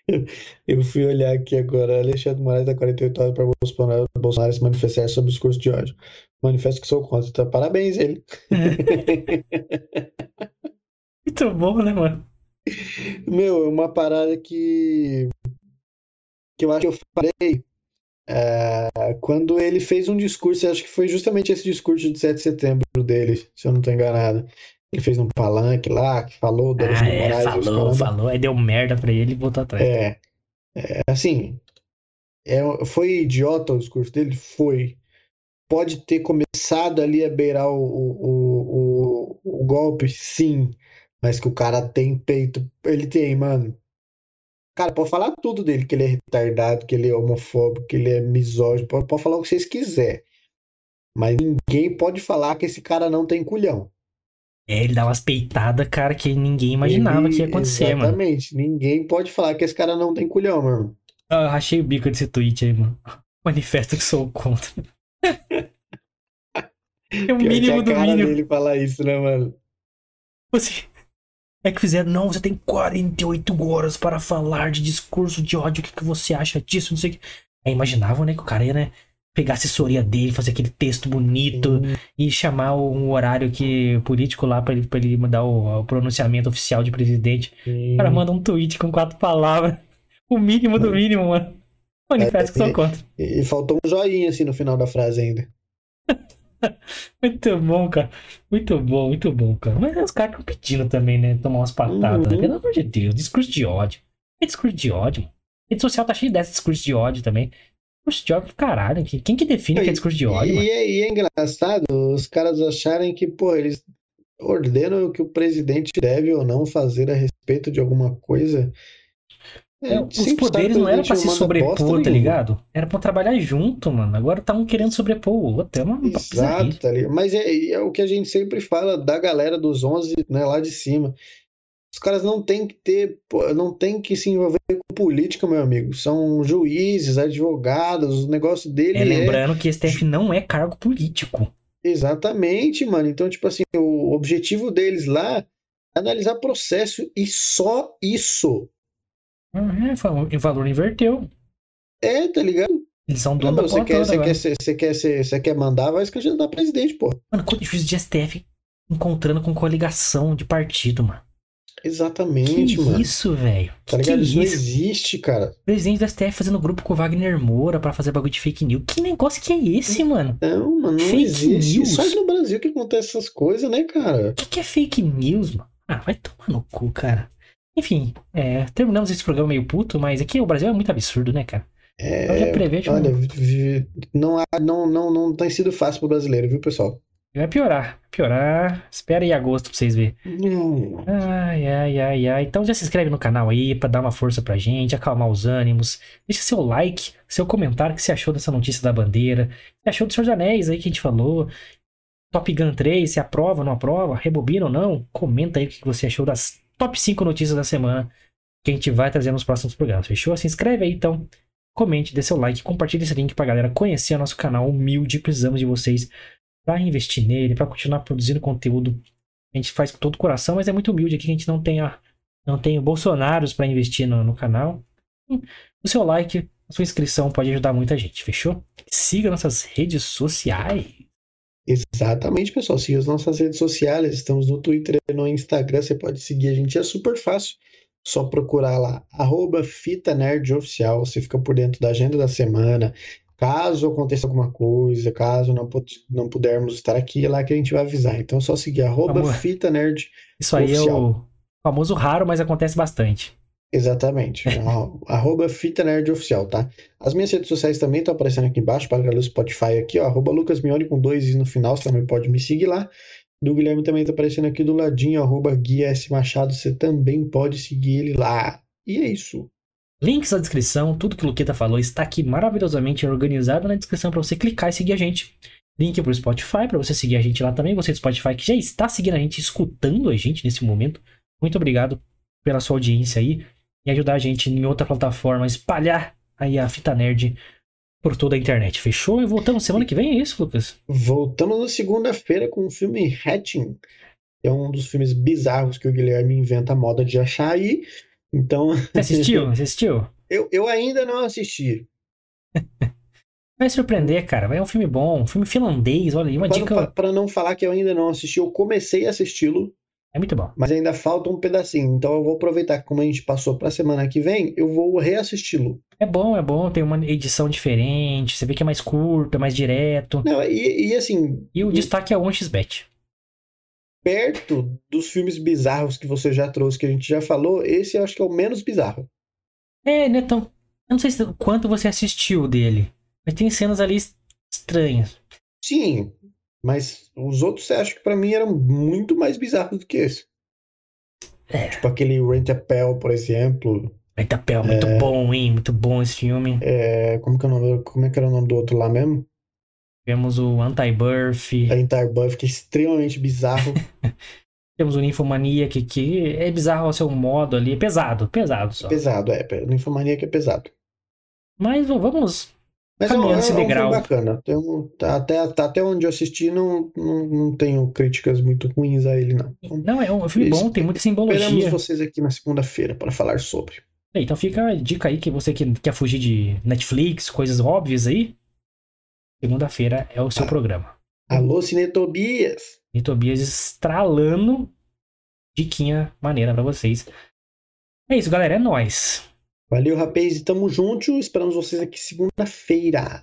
(laughs) Eu fui olhar aqui agora, Alexandre Moraes dá 48 horas para Bolsonaro, Bolsonaro se manifestar sobre o discurso de ódio. Manifesto que sou contra, então parabéns ele. (laughs) Muito bom, né, mano? Meu, é uma parada que. que eu acho que eu falei. É, quando ele fez um discurso, acho que foi justamente esse discurso de 7 de setembro dele, se eu não estou enganado. Ele fez um palanque lá, que falou ah, é, Moraes. Falou, falou, aí deu merda pra ele e voltou atrás. É, é assim, é, foi idiota o discurso dele? Foi. Pode ter começado ali a beirar o, o, o, o golpe, sim. Mas que o cara tem peito. Ele tem, mano. Cara, pode falar tudo dele, que ele é retardado, que ele é homofóbico, que ele é misógino, pode, pode falar o que vocês quiserem. Mas ninguém pode falar que esse cara não tem culhão. É, ele dá umas peitadas, cara, que ninguém imaginava ele, que ia acontecer, exatamente. mano. Exatamente. Ninguém pode falar que esse cara não tem culhão, mano. Ah, eu rachei o bico desse tweet aí, mano. (laughs) Manifesto que sou contra. (laughs) é o mínimo do mínimo. dele falar isso, né, mano? Você, é que fizeram, não, você tem 48 horas para falar de discurso de ódio, o que, que você acha disso, não sei o que. Aí imaginavam, né, que o cara ia, né, pegar a assessoria dele, fazer aquele texto bonito e chamar um horário que político lá para ele, pra ele mandar o, o, pronunciamento oficial de presidente. O cara manda um tweet com quatro palavras. (laughs) O mínimo do mínimo, mano. Manifesto é, que sou contra. E, e faltou um joinha assim no final da frase ainda. (laughs) (laughs) muito bom, cara. Muito bom, muito bom, cara. Mas os caras estão pedindo também, né? Tomar umas patadas, né? uhum. né? Pelo amor de Deus, discurso de ódio. É discurso de ódio. A rede social tá cheio desse discurso de ódio também. Discurso de ódio, caralho. que- Quem que define que é discurso de ódio, E, mano? é, e é engraçado os caras acharem que, pô, eles ordenam o que o presidente deve ou não fazer a respeito de alguma coisa. É, os poderes não era pra presidente se sobrepor, tá nenhuma. ligado? Era pra trabalhar junto, mano. Agora tá um querendo sobrepor o outro. É uma Exato, tá ligado? Mas é, é o que a gente sempre fala da galera dos 11, né, lá de cima. Os caras não têm que ter, não tem que se envolver com política, meu amigo. São juízes, advogados, o negócio dele É, é lembrando que STF não é cargo político. exatamente, mano. Então, tipo assim, o objetivo deles lá é analisar processo e só isso. É, fa- o valor inverteu. É, tá ligado? Eles são Não, dono da você quer, você quer, você quer, você quer mandar, vai se candidatar a presidente, pô. Mano, quanto juiz de STF encontrando com coligação de partido, mano. Exatamente, que mano. isso, velho? Tá é ligado? Isso não isso? existe, cara. Presidente do STF fazendo grupo com o Wagner Moura pra fazer bagulho de fake news. Que negócio que é esse, mano? Não, mano, não Fake existe. news. Só no Brasil que acontece essas coisas, né, cara? O que, que é fake news, mano? Ah, vai tomar no cu, cara. Enfim, é, terminamos esse programa meio puto, mas aqui o Brasil é muito absurdo, né, cara? Eu já É, prevejo. olha, não, há- não, não, não tem sido fácil pro brasileiro, viu, pessoal? Vai piorar, piorar. Espera aí agosto pra vocês verem. Hum, Ai, ai, ai, ai. Então já se inscreve no canal aí pra dar uma força pra gente, acalmar os ânimos. Deixa seu like, seu comentário, o que você achou dessa notícia da bandeira. Você achou do Senhor dos Anéis aí que a gente falou. Top Gun 3, se aprova ou não aprova, rebobina ou não. Comenta aí o que você achou das top 5 notícias da semana que a gente vai trazer nos próximos programas. Fechou? Se inscreve aí então. Comente, dê seu like, compartilhe esse link pra galera conhecer o nosso canal humilde. Precisamos de vocês pra investir nele, pra continuar produzindo conteúdo a gente faz com todo o coração, mas é muito humilde aqui que a gente não tem, a, não tem bolsonaros para investir no, no canal. Hum, O seu like, a sua inscrição pode ajudar muita gente, fechou? Siga nossas redes sociais. Exatamente, pessoal. Siga as nossas redes sociais. Estamos no Twitter e no Instagram. Você pode seguir a gente, é super fácil. Só procurar lá, arroba Fita Nerd Oficial. Você fica por dentro da agenda da semana. Caso aconteça alguma coisa, caso não, não pudermos estar aqui, é lá que a gente vai avisar. Então é só seguir arroba Amor. Fita Nerd Isso aí é Oficial. o famoso raro, mas acontece bastante. Exatamente. (laughs) Arro- Arroba Fita Nerd Oficial, tá? As minhas redes sociais também estão aparecendo aqui embaixo, para o Spotify aqui, ó. Arroba Lucas Mione com dois i no final, você também pode me seguir lá. Do Guilherme também tá aparecendo aqui do ladinho, arroba Gui S. Machado, você também pode seguir ele lá. E é isso. Links na descrição, tudo que o Luqueta falou está aqui maravilhosamente organizado na descrição para você clicar e seguir a gente. Link pro Spotify para você seguir a gente lá também. Você do Spotify que já está seguindo a gente, escutando a gente nesse momento. Muito obrigado pela sua audiência aí e ajudar a gente em outra plataforma a espalhar aí a fita nerd por toda a internet. Fechou? E voltamos semana que vem, é isso, Lucas? Voltamos na segunda-feira com o filme Hatching. que É um dos filmes bizarros que o Guilherme inventa a moda de achar aí. Então, (laughs) Você assistiu? Você assistiu? eu, eu ainda não assisti. (laughs) Vai surpreender, cara. É um filme bom, um filme finlandês. Olha aí, uma Para, dica. para não falar que eu ainda não assisti, eu comecei a assisti-lo. É muito bom. mas ainda falta um pedacinho. Então eu vou aproveitar que como a gente passou para a semana que vem, eu vou reassisti-lo. É bom, é bom. Tem uma edição diferente. Você vê que é mais curto, é mais direto. Não, e, e assim, E o destaque é o 1xBet. perto dos filmes bizarros que você já trouxe, que a gente já falou, esse eu acho que é o menos bizarro. É, né? Então, eu não sei se, quanto você assistiu dele. Mas tem cenas ali estranhas. Sim, mas os outros acho que para mim eram muito mais bizarros do que esse. É. Tipo aquele Rent a Pell, por exemplo. Metapel, muito bom, hein? Muito bom esse filme. É, como, que é o nome, como é que era o nome do outro lá mesmo? Temos o Anti-Birth. A Entire Buff, que é extremamente bizarro. (laughs) Temos o Ninfomania, que, que é bizarro ao seu modo ali. É pesado, pesado só. pesado, é. Ninfomaníaca é pesado. Mas vamos. Mas é um, Caminhando é esse um filme degrau. bacana. Um- tá- até, tá- até onde eu assisti, não, não, não tenho críticas muito ruins a ele, não. Então, Não, é um filme bom, tem muita esperamos simbologia. vocês aqui na segunda-feira para falar sobre. É, Então fica a dica aí que você que quer fugir de Netflix, coisas óbvias aí. Segunda-feira é o seu Ah. programa. Alô, Cinetobias! E Tobias estralando diquinha maneira pra vocês. É isso, galera. É nóis. Valeu, rapaz, e tamo junto. Esperamos vocês aqui segunda-feira.